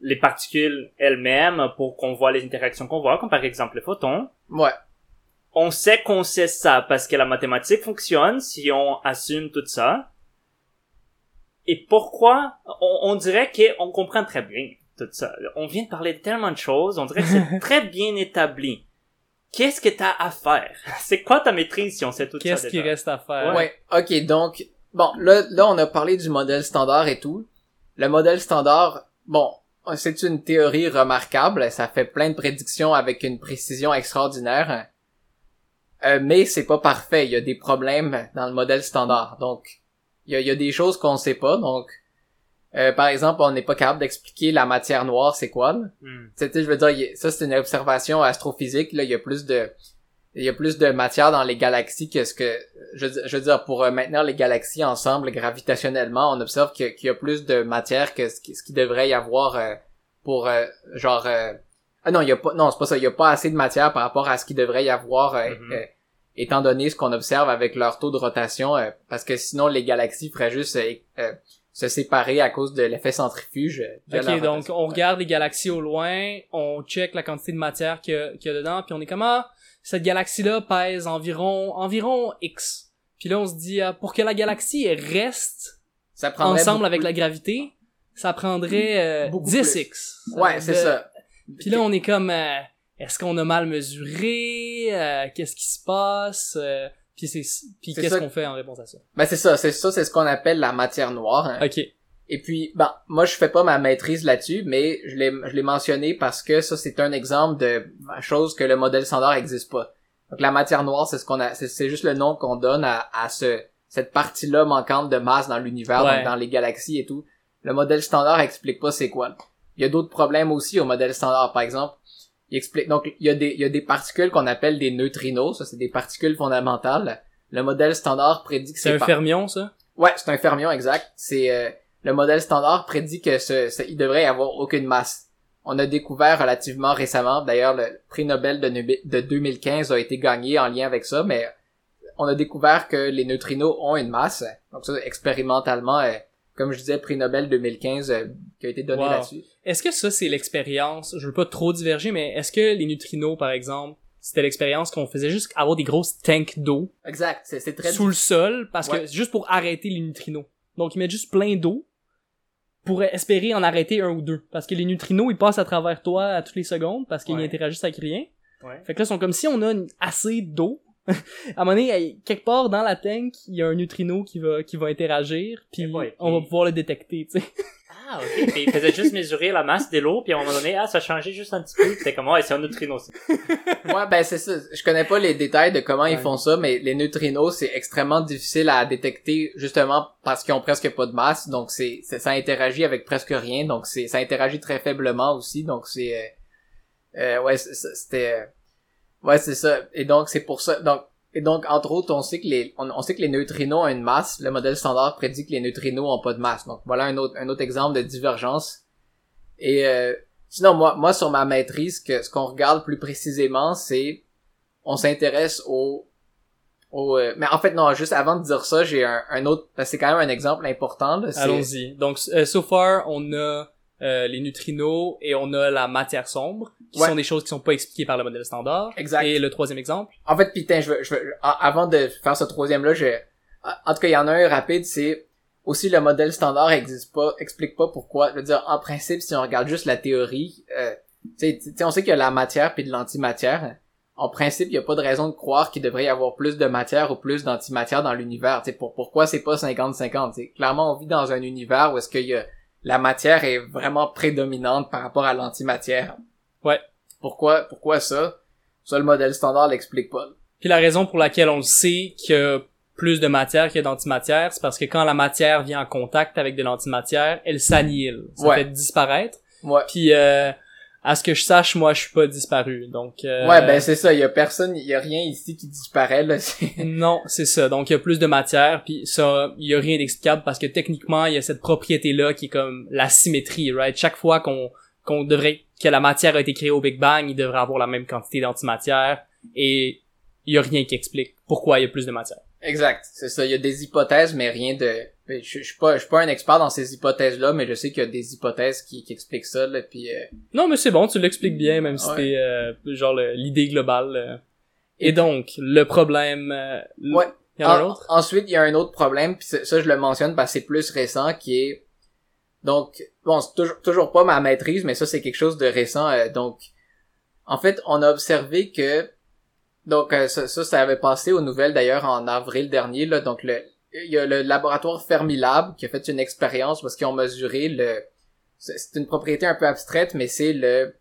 les particules elles-mêmes pour qu'on voit les interactions qu'on voit, comme par exemple les photons. Ouais. On sait qu'on sait ça parce que la mathématique fonctionne si on assume tout ça. Et pourquoi? On, on dirait qu'on comprend très bien tout ça. On vient de parler de tellement de choses, on dirait que c'est très bien établi. Qu'est-ce que t'as à faire? C'est quoi ta maîtrise si on sait tout ça Qu'est-ce qui reste à faire? Ouais. Ok, donc bon, là, là, on a parlé du modèle standard et tout. Le modèle standard, bon, c'est une théorie remarquable. Ça fait plein de prédictions avec une précision extraordinaire. Euh, mais c'est pas parfait. Il y a des problèmes dans le modèle standard. Donc, il y a, il y a des choses qu'on sait pas. Donc, euh, par exemple, on n'est pas capable d'expliquer la matière noire, c'est quoi. Sais, je veux dire, ça c'est une observation astrophysique. Là, il y a plus de, il y a plus de matière dans les galaxies que ce que, je, veux dire- je veux dire, pour euh, maintenir les galaxies ensemble gravitationnellement, on observe qu'il y a plus de matière que ce ce qui devrait y avoir euh, pour, euh, genre, euh, ah non, il y a pas, non, c'est pas ça, il y a pas assez de matière par rapport à ce qui devrait y avoir, euh, étant donné ce qu'on observe avec leur taux de rotation, euh, parce que sinon les galaxies feraient juste euh, euh, se séparer à cause de l'effet centrifuge. euh, de Ok, donc on regarde les galaxies au loin, on check la quantité de matière qu'il y, a- qu'il y a dedans, puis on est comme ah, cette galaxie-là pèse environ environ X. Puis là on se dit ah, pour que la galaxie reste Ça ensemble avec la gravité, ça prendrait euh, Beaucoup 10x. Ouais, c'est ça. Puis là on est comme euh, est-ce qu'on a mal mesuré Euh, Qu'est-ce qui se passe Euh, Puis c'est puis qu'est-ce qu'on fait en réponse à ça? Ben c'est ça, c'est ça, c'est ce qu'on appelle la matière noire. hein. Ok. Et puis, ben, moi je fais pas ma maîtrise là-dessus, mais je l'ai, je l'ai mentionné parce que ça c'est un exemple de chose que le modèle standard existe pas. Donc la matière noire, c'est ce qu'on a, c'est, juste le nom qu'on donne à, à ce, cette partie-là manquante de masse dans l'univers, Ouais. dans les galaxies et tout. Le modèle standard explique pas c'est quoi. Il y a d'autres problèmes aussi au modèle standard, par exemple. Il explique, donc il y a des, il y a des particules qu'on appelle des neutrinos, ça c'est des particules fondamentales. Le modèle standard prédit que C'est un fermion ça? Ouais, c'est un fermion exact. C'est euh, le modèle standard prédit que ce, ce- il devrait y avoir aucune masse. On a découvert relativement récemment, d'ailleurs le prix Nobel de, de 2015 a été gagné en lien avec ça, mais on a découvert que les neutrinos ont une masse. Donc ça, expérimentalement, euh, comme je disais, prix Nobel 2015 euh, qui a été donné Wow. là-dessus. Est-ce que ça, c'est l'expérience, je veux pas trop diverger, mais est-ce que les neutrinos, par exemple, c'était l'expérience qu'on faisait juste avoir des grosses tanks d'eau Exact, c'est très sous le sol, parce Ouais. que c'est juste pour arrêter les neutrinos. Donc ils mettent juste plein d'eau pour espérer en arrêter un ou deux. Parce que les neutrinos, ils passent à travers toi à toutes les secondes, parce qu'ils Ouais. interagissent avec rien. Ouais. Fait que là, ils sont comme si on a assez d'eau à un moment donné, quelque part dans la tank, il y a un neutrino qui va, qui va interagir, puis Eh boy, on va puis- pouvoir le détecter, tu sais. Ah, ok. Puis il faisait juste mesurer la masse de l'eau, puis à un moment donné, ah, ça changeait juste un petit peu. Puis t'es comme, ouais, c'est un neutrino. ça. Ouais, ben c'est ça. Je connais pas les détails de comment ils font ça, mais les neutrinos, c'est extrêmement difficile à détecter justement parce qu'ils ont presque pas de masse, donc c'est ça interagit avec presque rien, donc c'est ça interagit très faiblement aussi, donc c'est euh, euh, ouais c'était euh, ouais c'est ça. Et donc c'est pour ça donc et donc entre autres on sait que les on, on sait que les neutrinos ont une masse. Le modèle standard prédit que les neutrinos ont pas de masse. Donc voilà un autre un autre exemple de divergence. Et euh, Sinon, moi, moi, sur ma maîtrise, que ce qu'on regarde plus précisément, c'est, on s'intéresse au, au, euh, mais en fait, non, juste avant de dire ça, j'ai un, un autre, c'est quand même un exemple important, Allons-y. Donc, euh, so far, on a euh, les neutrinos et on a la matière sombre, qui Ouais. sont des choses qui sont pas expliquées par le modèle standard. Exact. Et le troisième exemple. En fait, putain, je veux, je veux, avant de faire ce troisième-là, je, en tout cas, il y en a un rapide, c'est, aussi le modèle standard existe pas, explique pas pourquoi. Je veux dire, en principe, si on regarde juste la théorie, euh, on sait qu'il y a la matière puis de l'antimatière. En principe, il y a pas de raison de croire qu'il devrait y avoir plus de matière ou plus d'antimatière dans l'univers. Pour, pourquoi c'est pas 50-50? tu sais. Clairement, on vit dans un univers où est-ce qu'il y a, la matière est vraiment prédominante par rapport à l'antimatière. Ouais. Pourquoi, pourquoi ça? Ça, le modèle standard l'explique pas. Puis la raison pour laquelle on le sait qu'il y a plus de matière qu'il y a d'antimatière, c'est parce que quand la matière vient en contact avec de l'antimatière, elle s'annihile. Ça Ouais. fait disparaître. Ouais. Puis, euh, à ce que je sache, moi, je suis pas disparu. Donc, euh, Ouais, ben c'est ça, il y a personne, il y a rien ici qui disparaît là. Non, c'est ça. Donc il y a plus de matière, puis ça, il y a rien d'explicable parce que techniquement, il y a cette propriété-là qui est comme la symétrie, right? Chaque fois qu'on qu'on devrait que la matière a été créée au Big Bang, il devrait avoir la même quantité d'antimatière et il y a rien qui explique pourquoi il y a plus de matière. Exact, c'est ça. Il y a des hypothèses, mais rien de. Je, je suis pas, je suis pas un expert dans ces hypothèses-là, mais je sais qu'il y a des hypothèses qui, qui expliquent ça. Là, puis euh, Non, mais c'est bon, tu l'expliques bien, même si c'est euh, genre l'idée globale. euh. Et donc, le problème... euh, Ouais. Il y en a un En- autre? Ensuite, il y a un autre problème, puis ça, ça, je le mentionne parce que c'est plus récent, qui est donc bon, c'est toujours, toujours pas ma maîtrise, mais ça c'est quelque chose de récent. euh, donc, en fait, on a observé que donc euh, ça, ça, ça avait passé aux nouvelles d'ailleurs en avril dernier. Là, donc le il y a le laboratoire Fermilab qui a fait une expérience parce qu'ils ont mesuré le c'est une propriété un peu abstraite, mais c'est le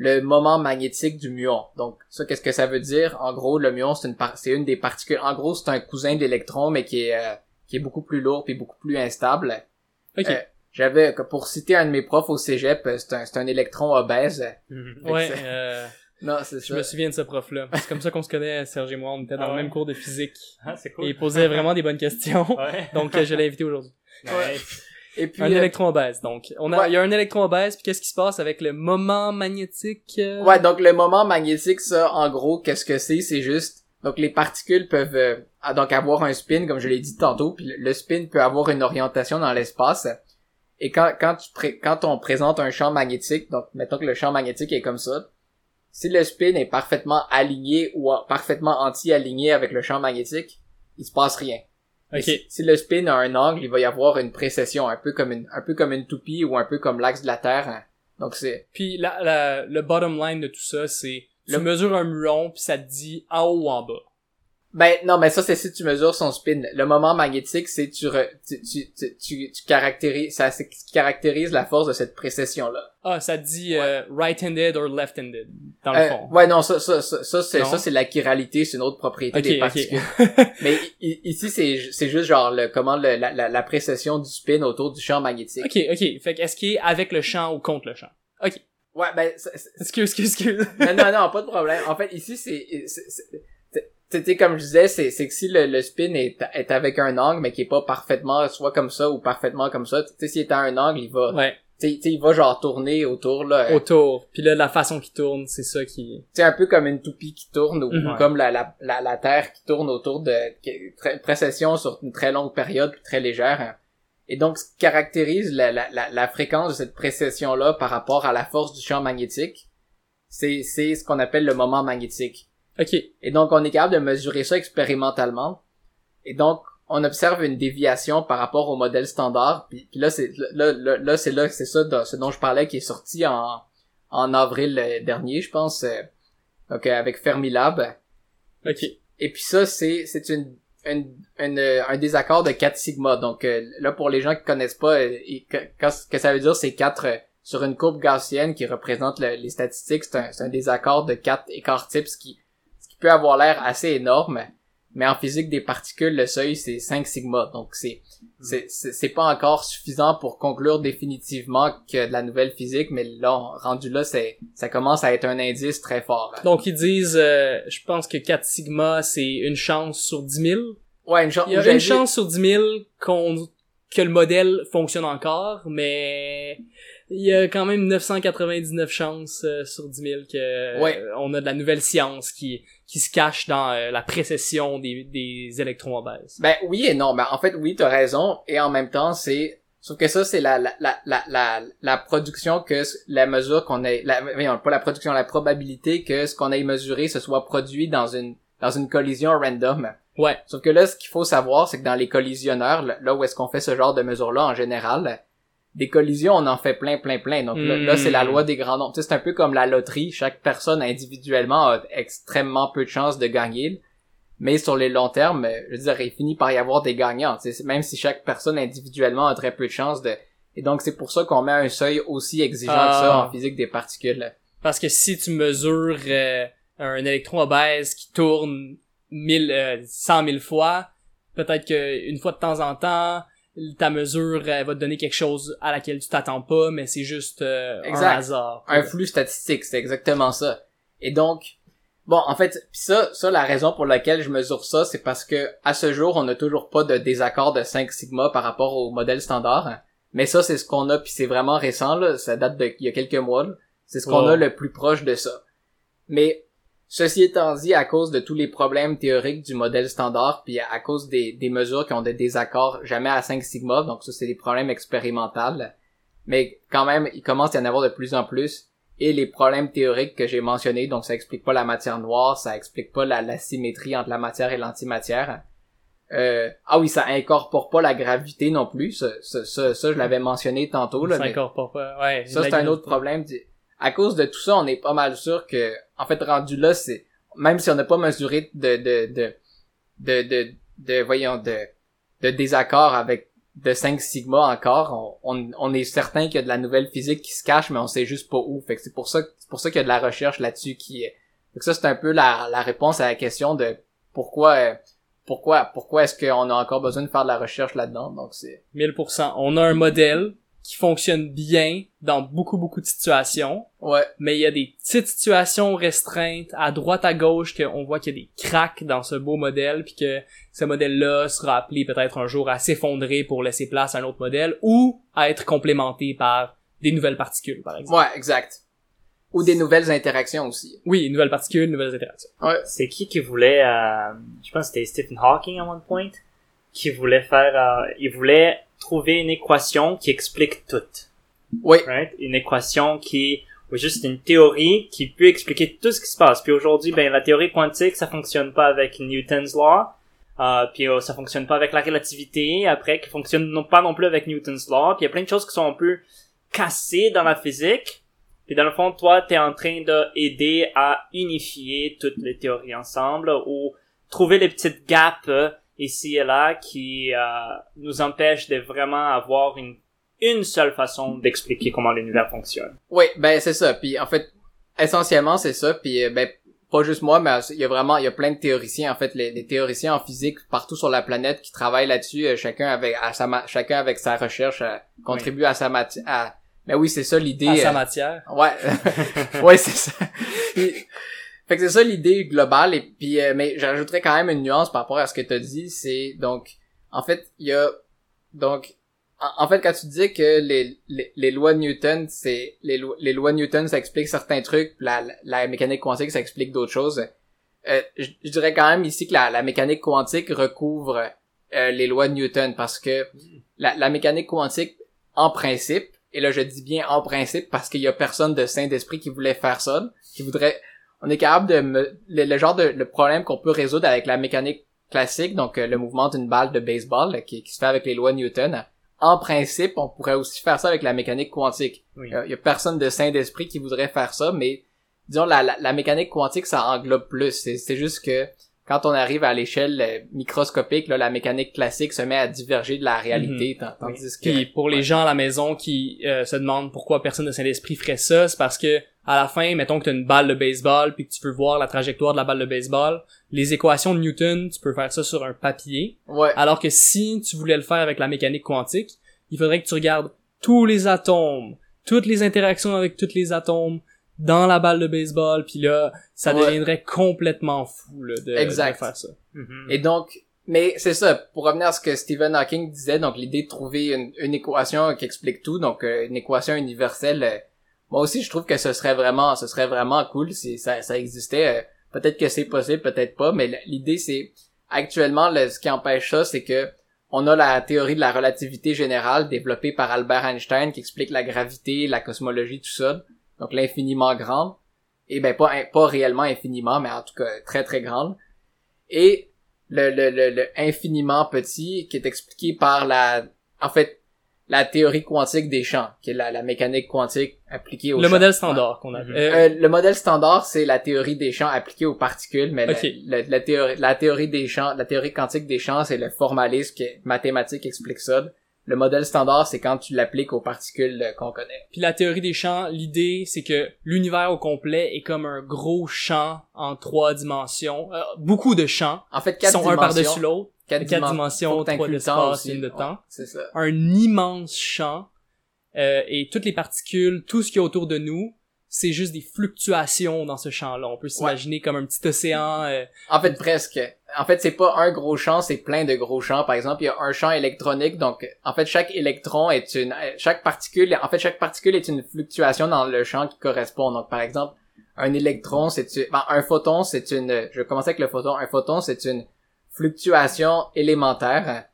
le moment magnétique du muon. Donc, ça, qu'est-ce que ça veut dire? En gros, le muon, c'est une, par- c'est une des particules. En gros, c'est un cousin de l'électron, mais qui est, euh, qui est beaucoup plus lourd puis beaucoup plus instable. Ok. Euh, J'avais, pour citer un de mes profs au cégep, euh, c'est un, c'est un électron obèse. ouais, euh, Non, c'est je ça. me souviens de ce prof-là. C'est comme ça qu'on se connaît, Serge et moi. On était dans Ah le ouais? même cours de physique. Ah, c'est Et cool. il posait vraiment des bonnes questions. Ouais. Donc, je l'ai invité aujourd'hui. Nice. Et puis, un euh, électron obèse. Donc, on a, Ouais. il y a un électron obèse, puis qu'est-ce qui se passe avec le moment magnétique? euh? Ouais, donc le moment magnétique, ça, en gros, qu'est-ce que c'est? C'est juste, donc les particules peuvent euh, donc avoir un spin, comme je l'ai dit tantôt, puis le- le spin peut avoir une orientation dans l'espace. Et quand quand tu pré- quand on présente un champ magnétique, donc mettons que le champ magnétique est comme ça, si le spin est parfaitement aligné ou parfaitement anti-aligné avec le champ magnétique, il se passe rien. Mais Ok. Si, le spin a un angle, il va y avoir une précession, un peu comme une un peu comme une toupie ou un peu comme l'axe de la Terre. hein. Donc c'est Puis la, la- le bottom line de tout ça, c'est tu Le- mesures un muon, puis ça te dit en haut ou en bas. Ben non, mais ça c'est si tu mesures son spin. Le moment magnétique, c'est tu, re- tu, tu, tu, tu, tu caractérises ça caractérise la force de cette précession là. Ah, ça dit euh, right-handed or left-handed, dans le fond. ouais non ça ça ça, ça, c'est ça c'est la chiralité, c'est une autre propriété des particules. mais ici c'est c'est juste genre le comment le, la, la la précession du spin autour du champ magnétique. Ok, ok. Fait qu'est-ce qui est avec le champ ou contre le champ? Ok. Ouais ben Excuse, excuse, excuse. non, non, non, pas de problème. En fait, ici, c'est- tu sais, comme je disais, c'est, c'est que si le, le spin est, est avec un angle, mais qui est pas parfaitement, soit comme ça ou parfaitement comme ça, tu sais, s'il est à un angle, il va, Ouais, tu sais, il va genre tourner autour, là. autour. Puis là, la façon qu'il tourne, c'est ça qui... Sais, un peu comme une toupie qui tourne, ou Mhm. comme la, la, la, la Terre qui tourne autour de, très- précession sur une très longue période, puis très légère. hein. Et donc, ce qui caractérise la, la, la, la fréquence de cette précession-là par rapport à la force du champ magnétique, c'est, c'est ce qu'on appelle le moment magnétique. Ok. Et donc, on est capable de mesurer ça expérimentalement. Et donc, on observe une déviation par rapport au modèle standard. Puis, puis là, c'est là, là, là, c'est là, c'est ça, dont- ce dont je parlais, qui est sorti en, en avril euh, dernier, je pense. euh, donc, euh, avec Fermilab. Ok. Et puis ça, c'est c'est une, une, une- un désaccord de 4 sigma. Donc là, pour les gens qui connaissent pas, que, ce que ça veut dire, c'est 4 euh, sur une courbe gaussienne qui représente le- les statistiques. C'est un, c'est un désaccord de 4 écarts types, qui peut avoir l'air assez énorme. Mais en physique des particules, le seuil, c'est 5 sigma. Donc c'est c'est pas encore suffisant pour conclure définitivement que de la nouvelle physique, mais là, rendu là, c'est ça commence à être un indice très fort. Donc ils disent, euh, je pense que 4 sigma, c'est une chance sur 10 000. Ouais, une, chance Il y a une chance sur 10 000 qu'on, que le modèle fonctionne encore, mais il y a quand même 999 chances euh, sur 10 000 que Ouais. euh, on a de la nouvelle science qui, qui se cache dans euh, la précession des, des électrons obèses. Ben oui et non. Ben en fait oui, t'as raison. Et en même temps, c'est sauf que ça c'est la la la la la, la production que la mesure qu'on ait la voyons, pas la production, la probabilité que ce qu'on ait mesuré se soit produit dans une dans une collision random. Ouais. Sauf que là, ce qu'il faut savoir, c'est que dans les collisionneurs, là- là où est-ce qu'on fait ce genre de mesures-là en général, des collisions, on en fait plein, plein, plein. Donc là, Hmm. là, c'est la loi des grands nombres. Tu sais, c'est un peu comme la loterie. Chaque personne individuellement a extrêmement peu de chances de gagner. Mais sur les longs termes, je veux dire, il finit par y avoir des gagnants. tu sais, Même si chaque personne individuellement a très peu de chances de... Et donc, c'est pour ça qu'on met un seuil aussi exigeant que ça Ah. en physique des particules. Parce que si tu mesures euh, un électron obèse qui tourne 1000, euh, 100 000 fois, peut-être que une fois de temps en temps, ta mesure elle va te donner quelque chose à laquelle tu t'attends pas, mais c'est juste euh, un hasard. un flux statistique, c'est exactement ça. Et donc, bon, en fait, pis ça, ça, la raison pour laquelle je mesure ça, c'est parce que à ce jour, on n'a toujours pas de désaccord de 5 sigma par rapport au modèle standard. Mais ça, c'est ce qu'on a, puis c'est vraiment récent, là. Ça date de il y a quelques mois. C'est ce qu'on a le plus proche de ça. Mais ceci étant dit, à cause de tous les problèmes théoriques du modèle standard, puis à cause des, des mesures qui ont des désaccords jamais à 5 sigma, donc ça, c'est des problèmes expérimentaux. Mais quand même, il commence à y en avoir de plus en plus et les problèmes théoriques que j'ai mentionnés, donc ça explique pas la matière noire, ça explique pas la, la symétrie entre la matière et l'antimatière. Euh, ah oui, ça incorpore pas la gravité non plus, ça, ça, ça, ça, je l'avais mentionné tantôt. Là, ça mais incorpore pas. Ouais. ça, c'est un autre problème. Du- À cause de tout ça, on est pas mal sûr que, en fait, rendu là, c'est, même si on n'a pas mesuré de, de, de, de, de, voyons, de, de désaccord avec de 5 sigma encore, on, on, est certain qu'il y a de la nouvelle physique qui se cache, mais on sait juste pas où. Fait que c'est pour ça, c'est pour ça qu'il y a de la recherche là-dessus qui est, fait que ça, c'est un peu la, la réponse à la question de pourquoi, euh, pourquoi, pourquoi est-ce qu'on a encore besoin de faire de la recherche là-dedans. Donc c'est, 1000%. On a un modèle qui fonctionne bien dans beaucoup, beaucoup de situations, ouais, mais il y a des petites situations restreintes à droite, à gauche, qu'on voit qu'il y a des cracks dans ce beau modèle, puis que ce modèle-là sera appelé peut-être un jour à s'effondrer pour laisser place à un autre modèle, ou à être complémenté par des nouvelles particules, par exemple. ouais, exact. Ou des nouvelles interactions aussi. Oui, nouvelles particules, nouvelles interactions. C'est qui qui voulait, euh, je pense que c'était Stephen Hawking à one point, qui voulait faire, euh, il voulait trouver une équation qui explique tout, Oui, right? Une équation qui, ou juste une théorie qui peut expliquer tout ce qui se passe. Puis aujourd'hui, ben, la théorie quantique, ça fonctionne pas avec Newton's law, euh, puis euh, ça fonctionne pas avec la relativité, après, qui fonctionne non, pas non plus avec Newton's law, puis il y a plein de choses qui sont un peu cassées dans la physique, puis dans le fond, toi, t'es en train de aider à unifier toutes les théories ensemble ou trouver les petites gaps euh, ici et là qui euh, nous empêchent de vraiment avoir une une seule façon d'expliquer comment l'univers fonctionne. Oui, ben c'est ça. Puis en fait, essentiellement c'est ça. Puis euh, ben pas juste moi, mais il y a vraiment il y a plein de théoriciens en fait, les, les théoriciens en physique partout sur la planète qui travaillent là-dessus. euh, chacun avec à sa ma- chacun avec sa recherche euh, contribue à sa matière. Mais oui, c'est ça l'idée. À sa euh, matière. Ouais, ouais, c'est ça. Puis, fait que c'est ça l'idée globale. Et puis, euh, mais j'ajouterais quand même une nuance par rapport à ce que t'as dit. C'est donc, en fait, il y a donc, en, en fait, quand tu dis que les, les, les lois de Newton, c'est les, lo- les lois de Newton, ça explique certains trucs, la, la mécanique quantique, ça explique d'autres choses. Euh, je, je dirais quand même ici que la, la mécanique quantique recouvre euh, les lois de Newton parce que la, la mécanique quantique, en principe, et là je dis bien en principe parce qu'il y a personne de saint d'esprit qui voulait faire ça, qui voudrait, on est capable de, me- le, le genre de le problème qu'on peut résoudre avec la mécanique classique, donc euh, le mouvement d'une balle de baseball là, qui, qui se fait avec les lois de Newton. En principe, on pourrait aussi faire ça avec la mécanique quantique. Oui. Il y a personne de saint d'esprit qui voudrait faire ça, mais disons la, la, la mécanique quantique ça englobe plus. C'est, c'est juste que quand on arrive à l'échelle euh, microscopique, là, la mécanique classique se met à diverger de la réalité, tant- tandis que... Puis pour les gens à la maison qui euh, se demandent pourquoi personne de Saint-Esprit ferait ça, c'est parce que à la fin, mettons que tu as une balle de baseball puis que tu veux voir la trajectoire de la balle de baseball, les équations de Newton, tu peux faire ça sur un papier, Ouais. alors que si tu voulais le faire avec la mécanique quantique, il faudrait que tu regardes tous les atomes, toutes les interactions avec tous les atomes dans la balle de baseball, puis là, ça Ouais. deviendrait complètement fou là, de, Exact. de faire ça. Mhm. Et donc, mais c'est ça, pour revenir à ce que Stephen Hawking disait, donc l'idée de trouver une, une équation qui explique tout, donc euh, une équation universelle, euh, moi aussi je trouve que ce serait vraiment, ce serait vraiment cool si ça, ça existait. euh, peut-être que c'est possible, peut-être pas, mais l'idée c'est, actuellement, le- ce qui empêche ça, c'est que on a la théorie de la relativité générale développée par Albert Einstein qui explique la gravité, la cosmologie, tout ça, donc l'infiniment grande, et ben pas, pas réellement infiniment, mais en tout cas très très grande. Et le, le, le, le infiniment petit qui est expliqué par la en fait la théorie quantique des champs qui est la, la mécanique quantique appliquée aux Le champs. modèle standard qu'on a. Mhm. Euh, Euh, le modèle standard c'est la théorie des champs appliquée aux particules mais la- Ok. la, la théorie la théorie des champs la théorie quantique des champs c'est le formalisme qui est mathématique explique ça le modèle standard c'est quand tu l'appliques aux particules euh, qu'on connaît Puis la théorie des champs, l'idée, c'est que l'univers au complet est comme un gros champ en trois dimensions. Euh, beaucoup de champs en fait qui quatre sont un dimensions par-dessus l'autre. Quatre, quatre dimen- dimensions, trois d'espace, une de temps. ça Un immense champ. euh, et toutes les particules, tout ce qui est autour de nous, c'est juste des fluctuations dans ce champ-là. On peut s'imaginer comme un petit océan. euh, En fait, presque. En fait, c'est pas un gros champ, c'est plein de gros champs. Par exemple, il y a un champ électronique, donc en fait, chaque électron est une, euh, chaque particule, en fait, chaque particule est une fluctuation dans le champ qui correspond. Donc, par exemple, un électron, c'est une, ben, un photon, c'est une, je vais commencer avec le photon. Un photon, c'est une fluctuation élémentaire.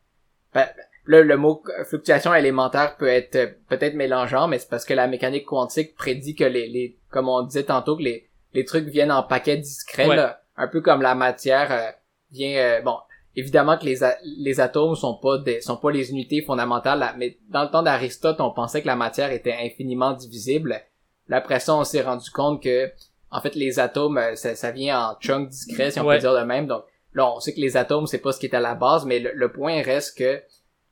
Ben, Là, le mot fluctuation élémentaire peut être peut-être mélangeant, mais c'est parce que la mécanique quantique prédit que les, les comme on disait tantôt, que les, les trucs viennent en paquets discrets, Ouais. là, un peu comme la matière euh, vient. euh, bon, évidemment que les, les atomes sont pas des, sont pas les unités fondamentales, là, mais dans le temps d'Aristote, on pensait que la matière était infiniment divisible. Là, après ça, on s'est rendu compte que en fait les atomes, euh, ça, ça vient en chunks discrets, si on Ouais. peut dire de même. Donc là, on sait que les atomes, c'est pas ce qui est à la base, mais le, le point reste que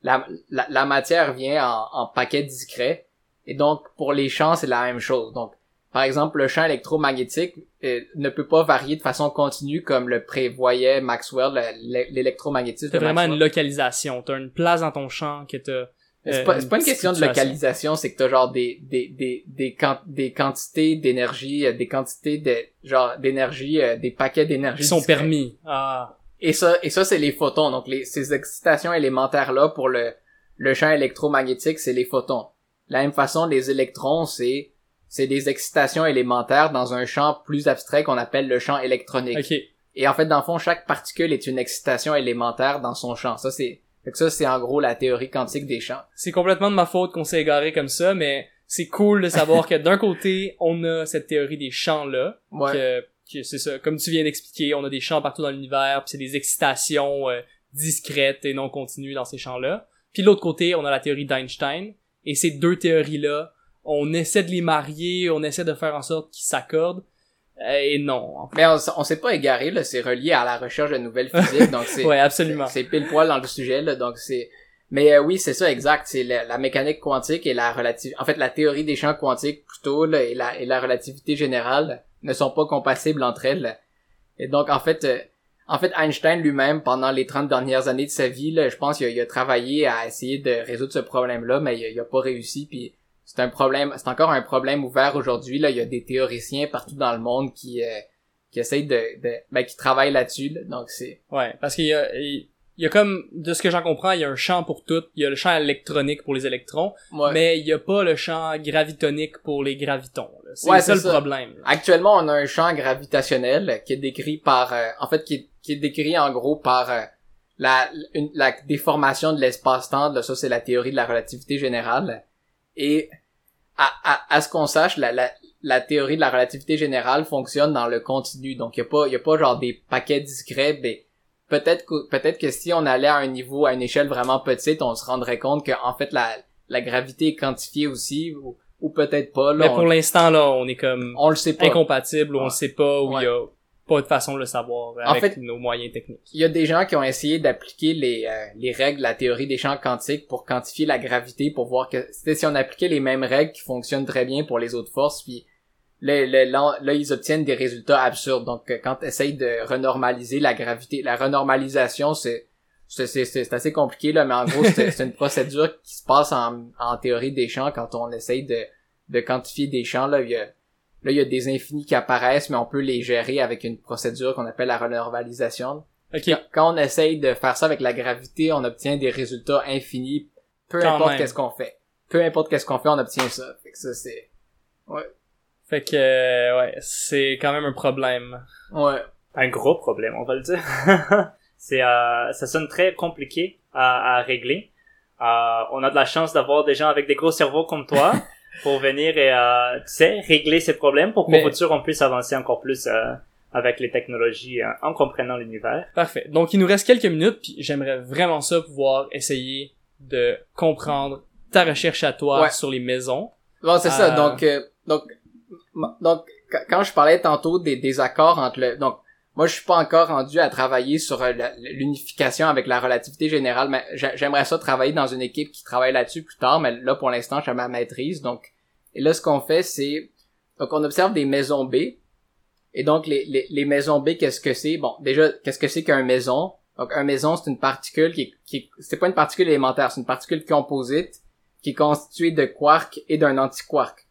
la, la, la matière vient en, en paquets discrets. Et donc, pour les champs, c'est la même chose. Donc, par exemple, le champ électromagnétique euh, ne peut pas varier de façon continue comme le prévoyait Maxwell, le- l'électromagnétisme T'as vraiment Maxwell. une localisation. T'as une place dans ton champ que t'as... C'est euh, pas, c'est pas une petite question de localisation, c'est que t'as genre des, des, des, des, des quantités d'énergie, euh, des quantités de, genre, d'énergie, euh, des paquets d'énergie. Qui sont discrets. permis. Ah. Et ça, et ça, c'est les photons. Donc, les, ces excitations élémentaires-là pour le, le champ électromagnétique, c'est les photons. De la même façon, les électrons, c'est, c'est des excitations élémentaires dans un champ plus abstrait qu'on appelle le champ électronique. Ok. Et en fait, dans le fond, chaque particule est une excitation élémentaire dans son champ. Ça, c'est, fait que ça, c'est en gros la théorie quantique des champs. C'est complètement de ma faute qu'on s'est égaré comme ça, mais c'est cool de savoir que d'un côté, on a cette théorie des champs-là, Ouais. que, que c'est ça, comme tu viens d'expliquer, on a des champs partout dans l'univers, puis c'est des excitations euh, discrètes et non continues dans ces champs-là. Puis de l'autre côté, on a la théorie d'Einstein, et ces deux théories-là, on essaie de les marier, on essaie de faire en sorte qu'ils s'accordent, et non. Mais on, on s'est pas égaré, là. C'est relié à la recherche de nouvelles physiques. donc c'est, Ouais, absolument. C'est pile poil dans le sujet, là, donc c'est... Mais euh, oui, c'est ça, exact. C'est la, la mécanique quantique et la relative... En fait, la théorie des champs quantiques, plutôt, là, et la, et la relativité générale ne sont pas compatibles entre elles. Et donc, en fait... euh, en fait, Einstein lui-même, pendant les 30 dernières années de sa vie, là, je pense qu'il a, il a travaillé à essayer de résoudre ce problème-là, mais il il a pas réussi, puis c'est un problème, c'est encore un problème ouvert aujourd'hui, là. Il y a des théoriciens partout dans le monde qui, euh, qui essayent de, de ben, qui travaillent là-dessus, là. donc c'est... Ouais, parce qu'il y a, il y a comme, de ce que j'en comprends, il y a un champ pour tout. Il y a le champ électronique pour les électrons, Ouais. mais il y a pas le champ gravitonique pour les gravitons. C'est Ouais, ça le problème. là. Actuellement, on a un champ gravitationnel qui est décrit par, euh, en fait, qui est, qui est décrit en gros par euh, la, une- la déformation de l'espace-temps. Là, ça, c'est la théorie de la relativité générale. Et à, à, à ce qu'on sache, la, la, la théorie de la relativité générale fonctionne dans le continu. Donc, il y a pas, y a pas genre des paquets discrets. Mais peut-être que, peut-être que si on allait à un niveau, à une échelle vraiment petite, on se rendrait compte que en fait la, la gravité est quantifiée aussi, ou, ou peut-être pas. Là, Mais on, pour l'instant, là, on est comme on le sait pas. incompatible, ou on Ouais. sait pas, où il y a pas de façon de le savoir En avec fait- nos moyens techniques. Il y a des gens qui ont essayé d'appliquer les, euh, les règles de la théorie des champs quantiques pour quantifier la gravité, pour voir que c'était si on appliquait les mêmes règles qui fonctionnent très bien pour les autres forces, puis là, là, là, là, ils obtiennent des résultats absurdes. Donc, euh, quand tu essayes de renormaliser la gravité, la renormalisation, c'est c'est c'est- c'est assez compliqué, là, mais en gros, c'est c'est une procédure qui se passe en, en théorie des champs quand on essaye de, de quantifier des champs. Là, il y a, là, il y a des infinis qui apparaissent, mais on peut les gérer avec une procédure qu'on appelle la renormalisation Ok, quand, quand on essaye de faire ça avec la gravité, on obtient des résultats infinis. Peu Quand importe qu'est-ce qu'on fait. Peu importe qu'est-ce qu'on fait, on obtient ça. Fait que ça, c'est... fait que euh, ouais, c'est quand même un problème. Ouais. un gros problème, on va le dire. c'est, euh, ça sonne très compliqué à, à régler. Euh, on a de la chance d'avoir des gens avec des gros cerveaux comme toi pour venir et, euh, tu sais, régler ces problèmes pour qu'au Mais- futur on puisse avancer encore plus euh, avec les technologies euh, en comprenant l'univers. Parfait. Donc il nous reste quelques minutes, puis j'aimerais vraiment ça pouvoir essayer de comprendre ta recherche à toi Ouais. sur les maisons. Bon, c'est ça. Euh, Donc, euh, donc, donc, qu- quand je parlais tantôt des, des accords entre le, donc, moi, je suis pas encore rendu à travailler sur euh, l'unification avec la relativité générale, mais j'a- j'aimerais ça travailler dans une équipe qui travaille là-dessus plus tard, mais là, pour l'instant, à ma maîtrise. Donc, et là, ce qu'on fait, c'est, donc, on observe des maisons B. Et donc, les, les, les maisons B, qu'est-ce que c'est? Bon, déjà, qu'est-ce que c'est qu'un maison? Donc, un maison, c'est une particule qui, qui, est- c'est pas une particule élémentaire, c'est une particule composite qui est constituée de quarks et d'un antiquark.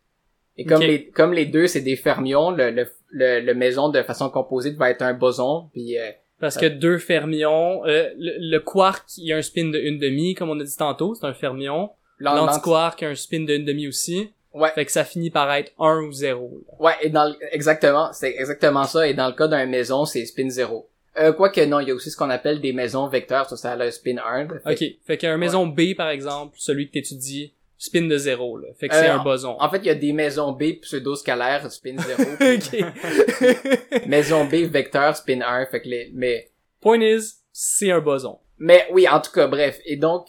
Et comme les comme les deux c'est des fermions, le, le, le, le maison de façon composite va être un boson, puis euh, Parce que deux fermions, euh, le, le quark, il y a un spin de une demi, comme on a dit tantôt, c'est un fermion. l'an- l'anti- L'antiquark a un spin de une demi aussi. Ouais, Fait que ça finit par être 1 ou 0. ouais, et dans le- exactement, c'est exactement ça. Et dans le cas d'un maison, c'est spin 0. Euh, quoique non, il y a aussi ce qu'on appelle des maisons vecteurs, ça, ça a le spin 1. Fait- Ok. Fait qu'un maison B, par exemple, celui que t'étudies, spin de 0, là. Fait que c'est Euh, un boson. En fait, il y a des maisons B pseudo-scalaires, spin 0. ok. maison B vecteur, spin 1, fait que les, mais Point is, c'est un boson. Mais oui, en tout cas, bref. Et donc,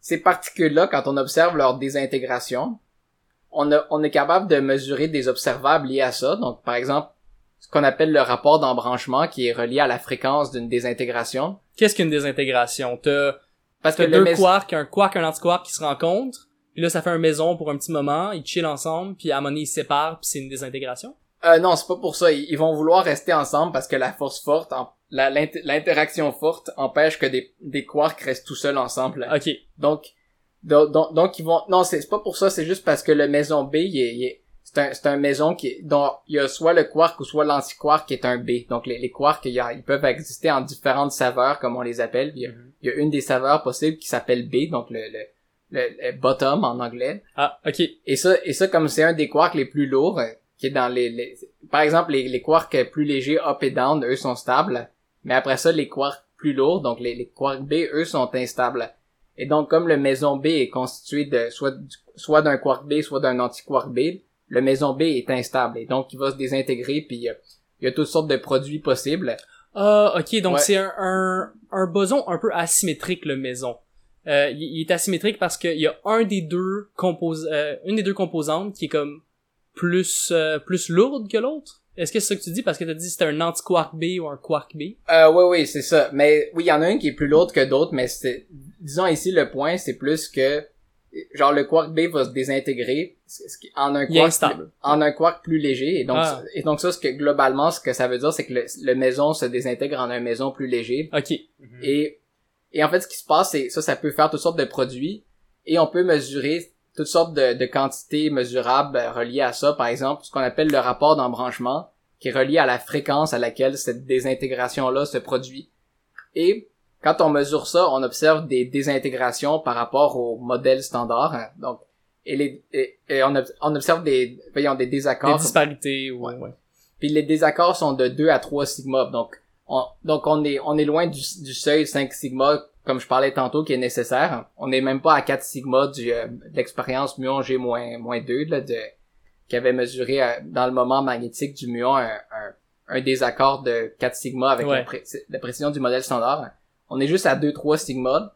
ces particules-là, quand on observe leur désintégration, on, a- on est capable de mesurer des observables liés à ça. Donc, par exemple, ce qu'on appelle le rapport d'embranchement qui est relié à la fréquence d'une désintégration. Qu'est-ce qu'une désintégration? T'as Parce que deux quarks, un quark, un antiquark qui se rencontrent, puis là, ça fait un maison pour un petit moment, ils chillent ensemble, puis à un moment donné, ils se séparent, puis c'est une désintégration? Euh, non, c'est pas pour ça. Ils, ils vont vouloir rester ensemble parce que la force forte, en- l'interaction forte empêche que des, des quarks restent tout seuls ensemble. Ok. Donc, donc, donc, donc, ils vont, non, c'est pas pour ça, c'est juste parce que le maison B, il est, il est- c'est un, c'est un maison qui, est- dont il y a soit le quark ou soit l'antiquark qui est un B. Donc, les, les quarks, il y a- ils peuvent exister en différentes saveurs, comme on les appelle. Il y a, il y a une des saveurs possibles qui s'appelle B, donc le, le, le, le bottom en anglais. Ah, ok. Et ça, et ça, comme c'est un des quarks les plus lourds, euh, qui est dans les, les- par exemple, les, les quarks plus légers, up et down, eux sont stables. Mais après ça, les quarks plus lourds, donc les, les quarks B, eux sont instables. Et donc, comme le maison B est constitué de soit, soit d'un quark B, soit d'un anti-quark B, le maison B est instable. Et donc, il va se désintégrer, puis euh, il y a toutes sortes de produits possibles. Ah, ok, donc Ouais. c'est un, un, un boson un peu asymétrique, le maison. Euh, il, il est asymétrique parce qu'il y a un des deux compos euh, une des deux composantes qui est comme plus euh, plus lourde que l'autre. Est-ce que c'est ça que tu dis? Parce que t'as dit c'était un anti-quark B ou un quark B? Euh, oui, oui, c'est ça. Mais oui, il y en a un qui est plus lourd que d'autres, mais c'est, disons ici, le point, c'est plus que, genre, le quark B va se désintégrer en un quark, instable. en un quark plus léger. Et donc, Ah. et donc ça, ce que, globalement, ce que ça veut dire, c'est que le, le maison se désintègre en un maison plus léger. Ok. Et, et en fait, ce qui se passe, c'est, ça, ça peut faire toutes sortes de produits. Et on peut mesurer toutes sortes de, de quantités mesurables euh, reliées à ça. Par exemple, ce qu'on appelle le rapport d'embranchement, qui est relié à la fréquence à laquelle cette désintégration-là se produit. Et quand on mesure ça, on observe des désintégrations par rapport au modèle standard. hein. Donc, et, les, et, et on, on observe des, voyons, des Des désaccords. disparités ou Ouais. ouais. Puis les désaccords sont de 2 à 3 sigma. Donc, on, donc on est, on est loin du, du seuil 5 sigma, comme je parlais tantôt, qui est nécessaire. On n'est même pas à 4 sigma du, euh, de l'expérience muon G moins, moins 2, là, de, qui avait mesuré euh, dans le moment magnétique du muon un, un, un désaccord de 4 sigma avec Ouais. la, pré- la précision du modèle standard. On est juste à 2-3 sigma.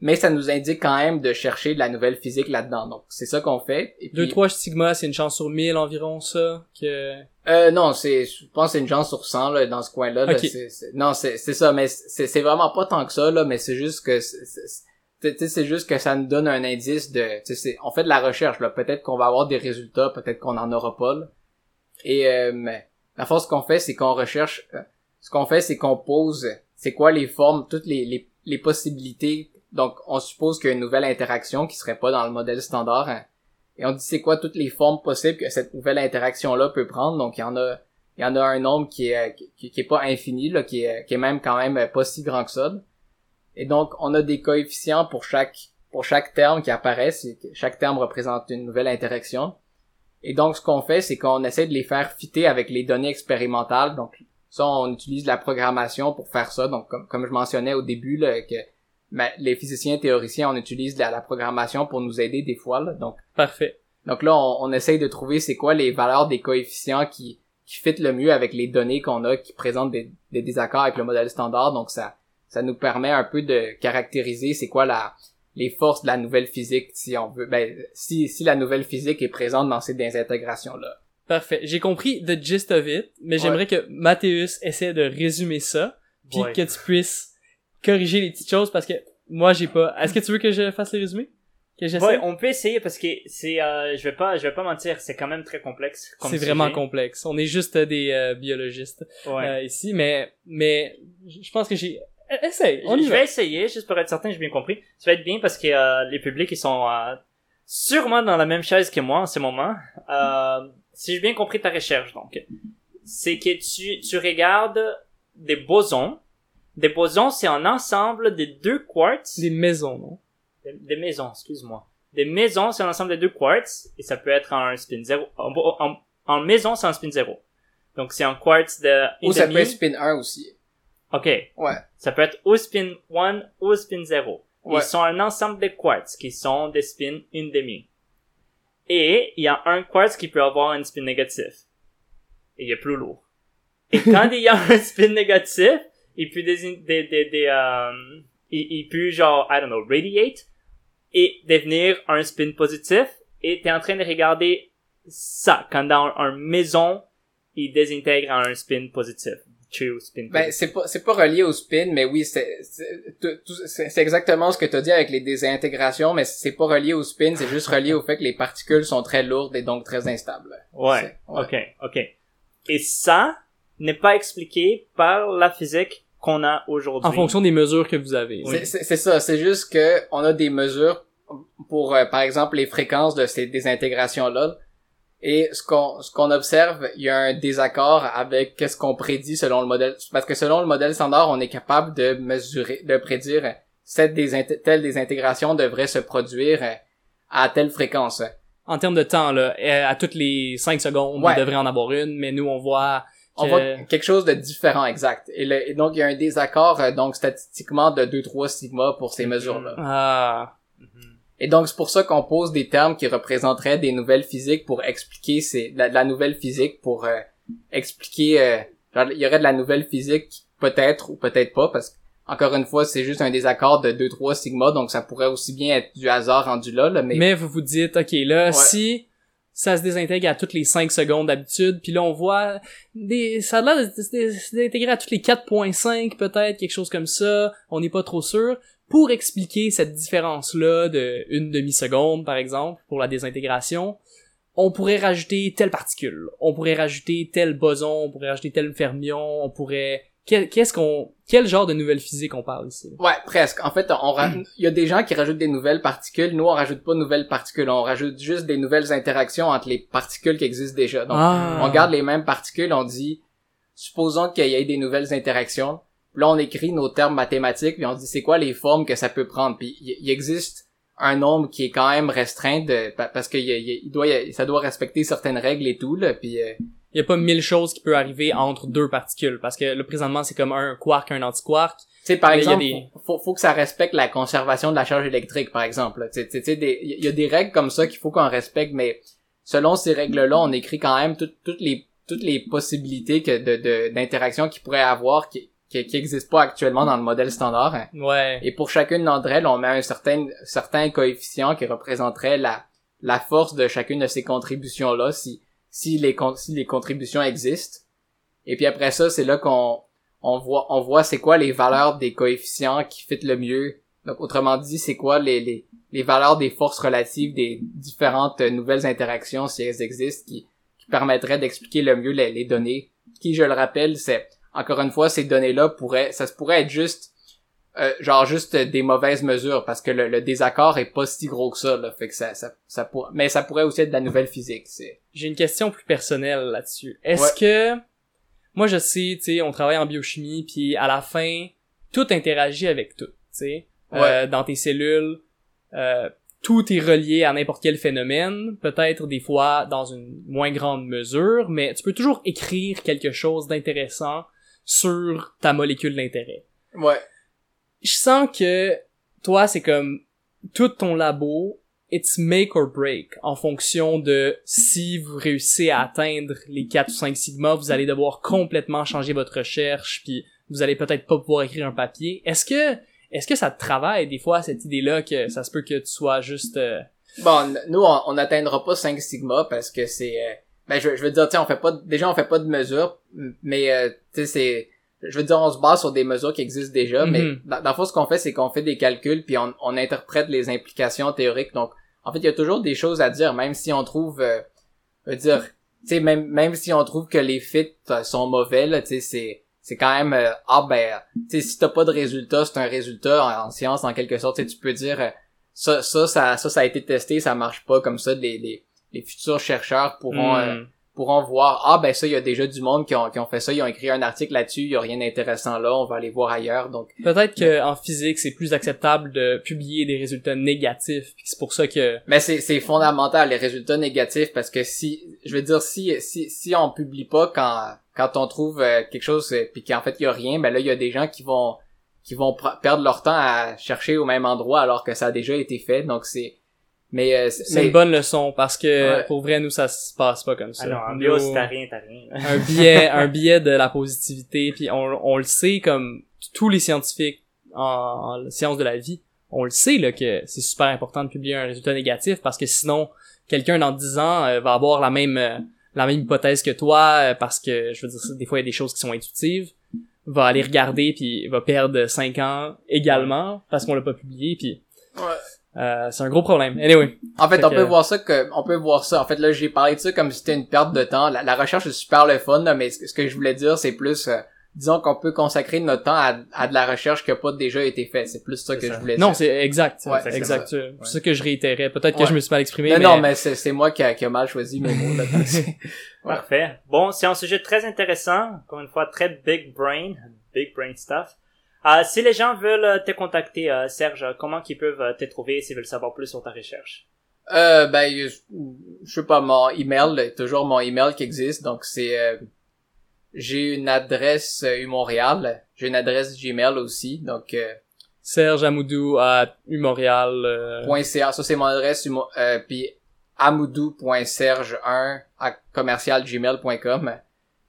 Mais ça nous indique quand même de chercher de la nouvelle physique là-dedans. Donc c'est ça qu'on fait. Et puis, 2-3 stigmas, c'est une chance sur 1000 environ, ça? Que... euh, non, c'est, je pense que c'est une chance sur 100 là, dans ce coin-là. là. Ok. C'est- c'est- non, c'est, c'est ça, mais c'est, c'est vraiment pas tant que ça là, mais c'est juste que c'est, juste que ça nous donne un indice de, tu sais, c'est- on fait de la recherche là. Peut-être qu'on va avoir des résultats, peut-être qu'on en aura pas. Là. Et euh, mais, la force qu'on fait, c'est qu'on recherche. euh, ce qu'on fait, c'est qu'on pose, c'est quoi les formes, toutes les, les, les possibilités. Donc, on suppose qu'il y a une nouvelle interaction qui serait pas dans le modèle standard. hein. Et on dit c'est quoi toutes les formes possibles que cette nouvelle interaction-là peut prendre? Donc, il y en a, il y en a un nombre qui est, qui, qui est pas infini, là, qui est, qui est même quand même pas si grand que ça. Et donc, on a des coefficients pour chaque, pour chaque terme qui apparaît. Chaque terme représente une nouvelle interaction. Et donc, ce qu'on fait, c'est qu'on essaie de les faire fitter avec les données expérimentales. Donc, ça, on utilise la programmation pour faire ça. Donc, comme, comme je mentionnais au début, là, que ma- les physiciens théoriciens, on utilise la, la programmation pour nous aider des fois. Là. Donc, Parfait. donc là, on, on essaye de trouver c'est quoi les valeurs des coefficients qui, qui fit le mieux avec les données qu'on a qui présentent des, des désaccords avec le modèle standard. Donc ça, ça nous permet un peu de caractériser c'est quoi la, les forces de la nouvelle physique si on veut. Ben, si, si la nouvelle physique est présente dans ces désintégrations-là. Parfait. J'ai compris the gist of it, mais Ouais. j'aimerais que Mathéus essaie de résumer ça, puis Ouais. que tu puisses corriger les petites choses parce que moi j'ai pas. Est-ce que tu veux que je fasse? Que j'essaie? Ouais, on peut essayer parce que c'est, euh, je vais pas, je vais pas mentir, c'est quand même très complexe. C'est vraiment complexe. On est juste euh, des euh, biologistes Ouais. euh, ici, mais mais je pense que j'ai. E- Essaye. On je y je va. vais essayer, juste pour être certain, j'ai bien compris. Ça va être bien parce que euh, les publics, ils sont euh, sûrement dans la même chaise que moi en ce moment. Euh, si j'ai bien compris ta recherche, donc, c'est que tu, tu regardes des bosons. Des bosons, c'est un ensemble de deux quartz. Des maisons, non? Des, des maisons, excuse-moi. Des maisons, c'est un ensemble de deux quartz, et ça peut être un spin 0. En, en, en maison, c'est un spin 0. Donc, c'est un quartz de Ou ça demi. peut être spin 1 aussi. OK. Ouais. Ça peut être ou spin 1 ou spin 0. Ouais. Ils sont un ensemble de quartz qui sont des spins une demi. Et il y a un quartz qui peut avoir un spin négatif. Et il est plus lourd. Et quand il y a un spin négatif, il peut des, des, des, des, euh, il, il peut genre, I don't know, radiate et devenir un spin positif. Et t'es en train de regarder ça quand dans un maison, il désintègre un spin positif. True spin Ben, c'est pas, c'est pas relié au spin, mais oui, c'est, c'est, exactement ce que t'as dit avec les désintégrations, mais c'est pas relié au spin, c'est juste relié au fait que les particules sont très lourdes et donc très instables. Ouais. Ouais. Ok, ok. Et ça n'est pas expliqué par la physique qu'on a aujourd'hui. En fonction des mesures que vous avez. C'est- ça, c'est juste que on a des mesures pour, euh, par exemple, les fréquences de ces désintégrations-là. Et ce qu'on ce qu'on observe, il y a un désaccord avec qu'est-ce qu'on prédit selon le modèle. Parce que selon le modèle standard, on est capable de mesurer, de prédire cette désint- telle désintégration devrait se produire à telle fréquence. En termes de temps, là, euh, à toutes les 5 secondes, Ouais. on devrait en avoir une, mais nous, on voit... On voit quelque chose de différent, exact. Et, le- et donc, il y a un désaccord, euh, donc statistiquement, de 2-3 sigma pour ces Mhm. mesures-là. Ah, Mhm. Et donc, c'est pour ça qu'on pose des termes qui représenteraient des nouvelles physiques pour expliquer ces, la, la nouvelle physique pour euh, expliquer, euh, genre, il y aurait de la nouvelle physique, peut-être ou peut-être pas, parce que, encore une fois, c'est juste un désaccord de 2-3 sigma, donc ça pourrait aussi bien être du hasard rendu là, là mais, mais... vous vous dites, OK, là, Ouais. si ça se désintègre à toutes les 5 secondes d'habitude, puis là, on voit des... Ça a l'air de se dé- se désintégrer à toutes les 4.5, peut-être, quelque chose comme ça, on n'est pas trop sûr. Pour expliquer cette différence-là de une demi-seconde, par exemple, pour la désintégration, on pourrait rajouter telle particule, on pourrait rajouter tel boson, on pourrait rajouter tel fermion, on pourrait... Qu'est-ce qu'on... Quel genre de nouvelle physique on parle ici? Ouais, presque. En fait, on ra- il y a des gens qui rajoutent des nouvelles particules. Nous, on rajoute pas de nouvelles particules. On rajoute juste des nouvelles interactions entre les particules qui existent déjà. Donc, Ah. on garde les mêmes particules. On dit, supposons qu'il y ait des nouvelles interactions. Puis là, on écrit nos termes mathématiques. Puis on dit, c'est quoi les formes que ça peut prendre? Puis il existe un nombre qui est quand même restreint de, pa- parce que il, doit, ça doit respecter certaines règles et tout, là. Puis, euh, il y a pas mille choses qui peuvent arriver entre deux particules parce que là présentement c'est comme un quark un antiquark Tu sais, par Mais il exemple, des- faut, faut que ça respecte la conservation de la charge électrique, par exemple. là. Tu sais, il y a des règles comme ça qu'il faut qu'on respecte, mais selon ces règles-là, on écrit quand même toutes toutes les toutes les possibilités que de de- d'interaction qu'il pourrait avoir qui qui n'existent pas actuellement dans le modèle standard. Ouais. Et pour chacune d'entre elles, on met un certain, certain coefficient qui représenterait la, la force de chacune de ces contributions-là, si, si les, si les contributions existent. Et puis après ça, c'est là qu'on on voit, on voit c'est quoi les valeurs des coefficients qui fit le mieux. Donc, autrement dit, c'est quoi les, les, les valeurs des forces relatives des différentes nouvelles interactions, si elles existent, qui, qui permettraient d'expliquer le mieux les, les données. Qui, je le rappelle, c'est, encore une fois, ces données-là pourraient, ça se pourrait être juste, euh, genre juste des mauvaises mesures, parce que le, désaccord est pas si gros que ça, là, fait que ça, ça, ça pourrait, mais ça pourrait aussi être de la nouvelle physique, c'est. J'ai une question plus personnelle là-dessus. Est-ce que moi je sais, tu sais, on travaille en biochimie, puis à la fin, tout interagit avec tout, tu sais, euh, dans tes cellules, euh, tout est relié à n'importe quel phénomène, peut-être des fois dans une moins grande mesure, mais tu peux toujours écrire quelque chose d'intéressant sur ta molécule d'intérêt. Ouais. Je sens que toi, c'est comme tout ton labo it's make or break en fonction de si vous réussissez à atteindre les 4 ou 5 sigma, vous allez devoir complètement changer votre recherche puis vous allez peut-être pas pouvoir écrire un papier. Est-ce que est-ce que ça te travaille des fois cette idée-là que ça se peut que tu sois juste euh, Bon, nous on n'atteindra pas 5 sigma parce que c'est euh, ben je, je veux dire tu on fait pas déjà on fait pas de mesures mais euh, tu sais c'est je veux dire, on se base sur des mesures qui existent déjà, mais mhm. dans, dans le fond, ce qu'on fait, c'est qu'on fait des calculs, puis on, on, interprète les implications théoriques. Donc, en fait, il y a toujours des choses à dire, même si on trouve, euh, veux dire, tu sais, même, même si on trouve que les fits euh, sont mauvais, tu sais, c'est, c'est quand même, euh, ah ben, tu sais, si t'as pas de résultat, c'est un résultat en, science, en quelque sorte, tu peux dire, euh, ça, ça, ça, ça, ça a été testé, ça marche pas, comme ça, les, les, les futurs chercheurs pourront, hmm. pourront voir ah ben ça il y a déjà du monde qui ont, qui ont fait ça ils ont écrit un article là-dessus il y a rien d'intéressant là on va aller voir ailleurs donc peut-être que en physique c'est plus acceptable de publier des résultats négatifs c'est pour ça que mais c'est c'est fondamental les résultats négatifs parce que si je veux dire si si si on publie pas quand quand on trouve euh, quelque chose euh, puis qu'en fait il y a rien ben là il y a des gens qui vont qui vont perdre leur temps à chercher au même endroit alors que ça a déjà été fait. Donc c'est mais euh, c'est une bonne leçon parce que pour vrai nous ça se passe pas comme ça. Ah en bio, t'as rien, t'as rien. un biais, un biais de la positivité, puis on, on le sait comme tous les scientifiques en, en sciences de la vie, on le sait là que c'est super important de publier un résultat négatif parce que sinon quelqu'un dans 10 ans euh, va avoir la même euh, la même hypothèse que toi parce que je veux dire des fois il y a des choses qui sont intuitives va aller regarder puis va perdre 5 ans également parce qu'on l'a pas publié puis ouais euh, c'est un gros problème. Anyway. En fait, on peut voir ça que, on peut voir ça. En fait, là, j'ai parlé de ça comme si c'était une perte de temps. La, recherche est super le fun, mais ce, que je voulais dire, c'est plus, euh, disons qu'on peut consacrer notre temps à, à de la recherche qui a pas déjà été faite. C'est plus ça que je voulais dire. Non, c'est exact. Ouais, c'est exact. C'est ça que je réitérais. Peut-être que je me suis mal exprimé. mais... non, mais c'est moi qui a, qui a mal choisi mes mots. Là, Parfait. Bon, c'est un sujet très intéressant. Encore une fois, très big brain, big brain stuff. Euh, si les gens veulent euh, te contacter, euh, Serge, comment ils peuvent te trouver s'ils veulent savoir plus sur ta recherche? Euh, ben, je, sais pas, mon email, toujours mon email qui existe, donc c'est, j'ai une adresse Montréal, j'ai une adresse Gmail aussi, donc Serge Amoudou à umontréal. .ca, ça c'est mon adresse, euh, puis amoudou.serge1 à commercialgmail.com.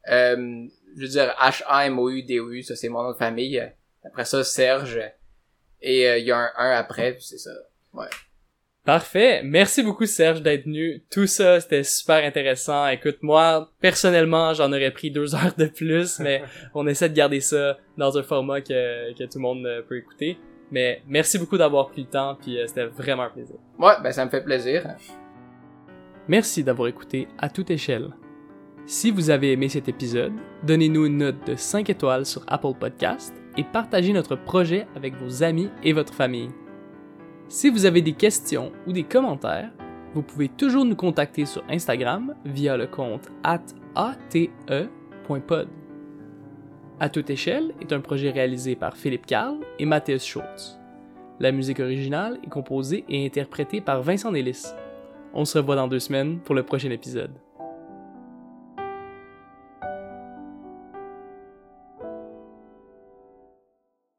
Euh, je veux dire H-A-M-O-U-D-O-U, ça c'est mon nom de famille. Après ça, Serge. Et euh, il y a un 1 après, c'est ça. Ouais. Parfait. Merci beaucoup Serge d'être venu. Tout ça, c'était super intéressant. Écoute, moi, personnellement, j'en aurais pris deux heures de plus, mais on essaie de garder ça dans un format que, que tout le monde euh, peut écouter. Mais merci beaucoup d'avoir pris le temps, puis euh, c'était vraiment un plaisir. Ouais, ben ça me fait plaisir. Merci d'avoir écouté à toute échelle. Si vous avez aimé cet épisode, donnez-nous une note de 5 étoiles sur Apple Podcast et partagez notre projet avec vos amis et votre famille. Si vous avez des questions ou des commentaires, vous pouvez toujours nous contacter sur Instagram via le compte ate.pod. À toute échelle est un projet réalisé par Philippe Carl et Mathias Schultz. La musique originale est composée et interprétée par Vincent Nellis. On se revoit dans deux semaines pour le prochain épisode.